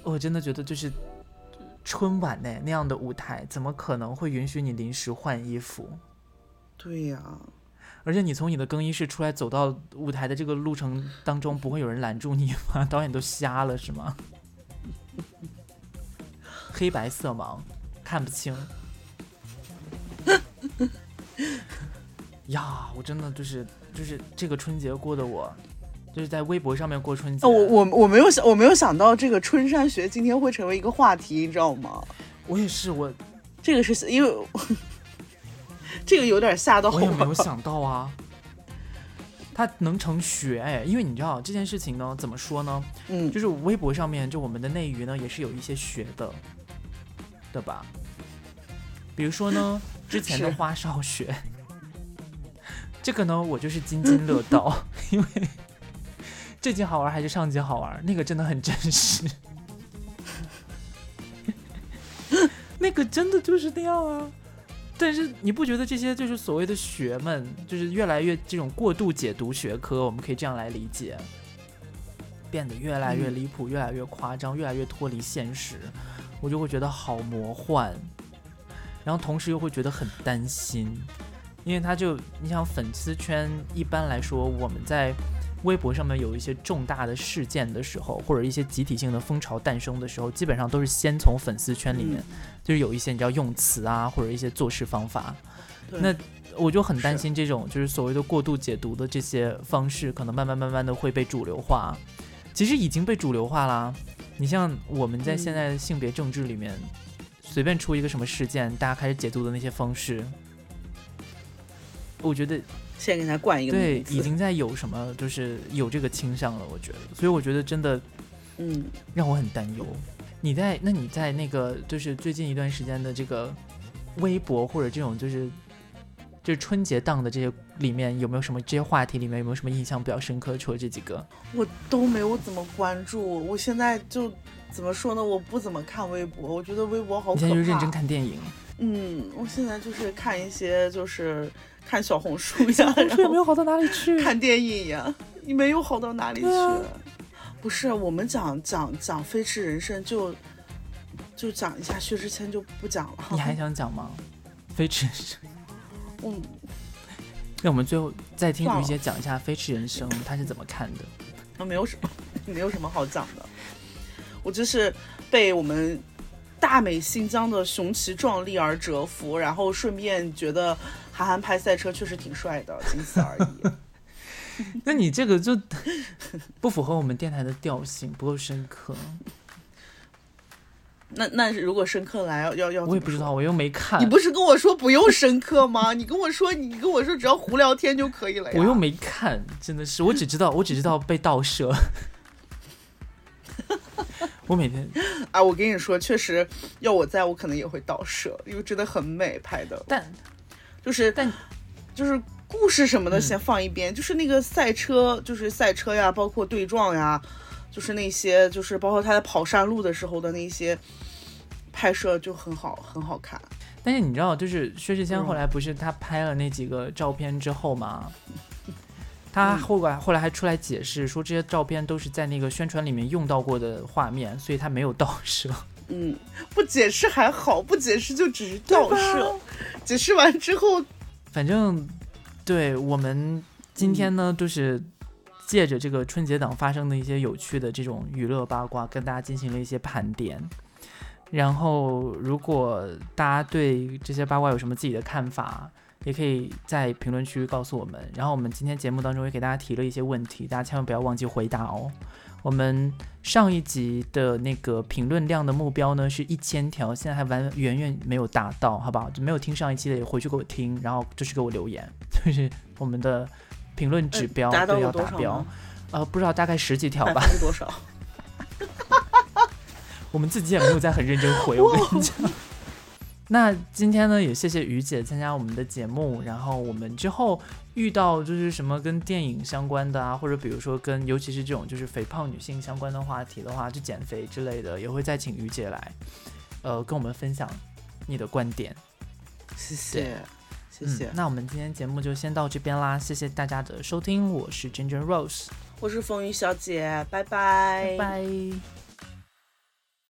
我真的觉得就是春晚呢那样的舞台，怎么可能会允许你临时换衣服？对呀。而且你从你的更衣室出来走到舞台的这个路程当中，不会有人拦住你吗？导演都瞎了是吗？黑白色盲，看不清。呀，我真的就是就是这个春节过的我，就是在微博上面过春节。我我我没有想我没有想到这个春山学今天会成为一个话题，你知道吗？我也是，我这个是因为。这个有点吓到我，我也没有想到啊，他能成学哎，因为你知道这件事情呢，怎么说呢？嗯，就是微博上面就我们的内娱呢，也是有一些学的，对吧？比如说呢，之前的花少学，这个呢，我就是津津乐道，因为这集好玩还是上集好玩？那个真的很真实，那个真的就是那样啊。但是你不觉得这些就是所谓的学们，就是越来越这种过度解读学科，我们可以这样来理解，变得越来越离谱，越来越夸张，越来越脱离现实，我就会觉得好魔幻，然后同时又会觉得很担心，因为他就你想粉丝圈一般来说我们在。微博上面有一些重大的事件的时候，或者一些集体性的风潮诞生的时候，基本上都是先从粉丝圈里面，就是有一些你知道用词啊，或者一些做事方法。那我就很担心这种就是所谓的过度解读的这些方式，可能慢慢慢慢的会被主流化。其实已经被主流化啦。你像我们在现在的性别政治里面，随便出一个什么事件，大家开始解读的那些方式，我觉得。先给他冠一个对，已经在有什么，就是有这个倾向了。我觉得，所以我觉得真的，嗯，让我很担忧。你在那你在那个就是最近一段时间的这个微博或者这种就是就是春节档的这些里面，有没有什么这些话题里面有没有什么印象比较深刻？除了这几个，我都没有怎么关注。我现在就怎么说呢？我不怎么看微博，我觉得微博好可怕。现在就认真看电影。嗯，我现在就是看一些就是。看小红书呀，然后也没有好到哪里去。看电影呀，你没有好到哪里去。不是，我们讲讲讲《飞驰人生》，就就讲一下薛之谦，就不讲了。你还想讲吗？《飞驰人生》。嗯。那我们最后再听于姐讲一下《飞驰人生》，她是怎么看的？那没有什么，没有什么好讲的。我就是被我们大美新疆的雄奇壮丽而折服，然后顺便觉得韩寒拍赛车确实挺帅的，仅此而已。那你这个就 不符合我们电台的调性，不够深刻。那那如果深刻来要要要，我也不知道，我又没看。你不是跟我说不用深刻吗？你跟我说，你跟我说只要胡聊天就可以了呀。我又没看，真的是，我只知道，我只知道被盗摄。我每天啊，我跟你说，确实要我在我可能也会盗摄，因为真的很美拍的。但就是但就是故事什么的先放一边，就是那个赛车，就是赛车呀，包括对撞呀。就是那些，就是包括他在跑山路的时候的那些拍摄就很好，很好看。但是你知道，就是薛之谦后来不是他拍了那几个照片之后嘛，他后来后来还出来解释说，这些照片都是在那个宣传里面用到过的画面，所以他没有盗摄。嗯，不解释还好，不解释就只是盗摄。解释完之后，反正对我们今天呢，就是。借着这个春节档发生的一些有趣的这种娱乐八卦，跟大家进行了一些盘点。然后，如果大家对这些八卦有什么自己的看法，也可以在评论区告诉我们。然后，我们今天节目当中也给大家提了一些问题，大家千万不要忘记回答哦。我们上一集的那个评论量的目标呢是一千条，现在还完远远没有达到，好不好？就没有听上一期的，也回去给我听，然后就是给我留言，就是我们的。评论指标都要达标，呃，不知道大概十几条吧。多少？我们自己也没有在很认真回。我跟你讲。那今天呢，也谢谢于姐参加我们的节目。然后我们之后遇到就是什么跟电影相关的啊，或者比如说跟尤其是这种就是肥胖女性相关的话题的话，就减肥之类的，也会再请于姐来，呃，跟我们分享你的观点。谢谢。谢谢，那我们今天节目就先到这边啦，谢谢大家的收听，我是 Ginger Rose，我是风雨小姐，拜拜，拜拜。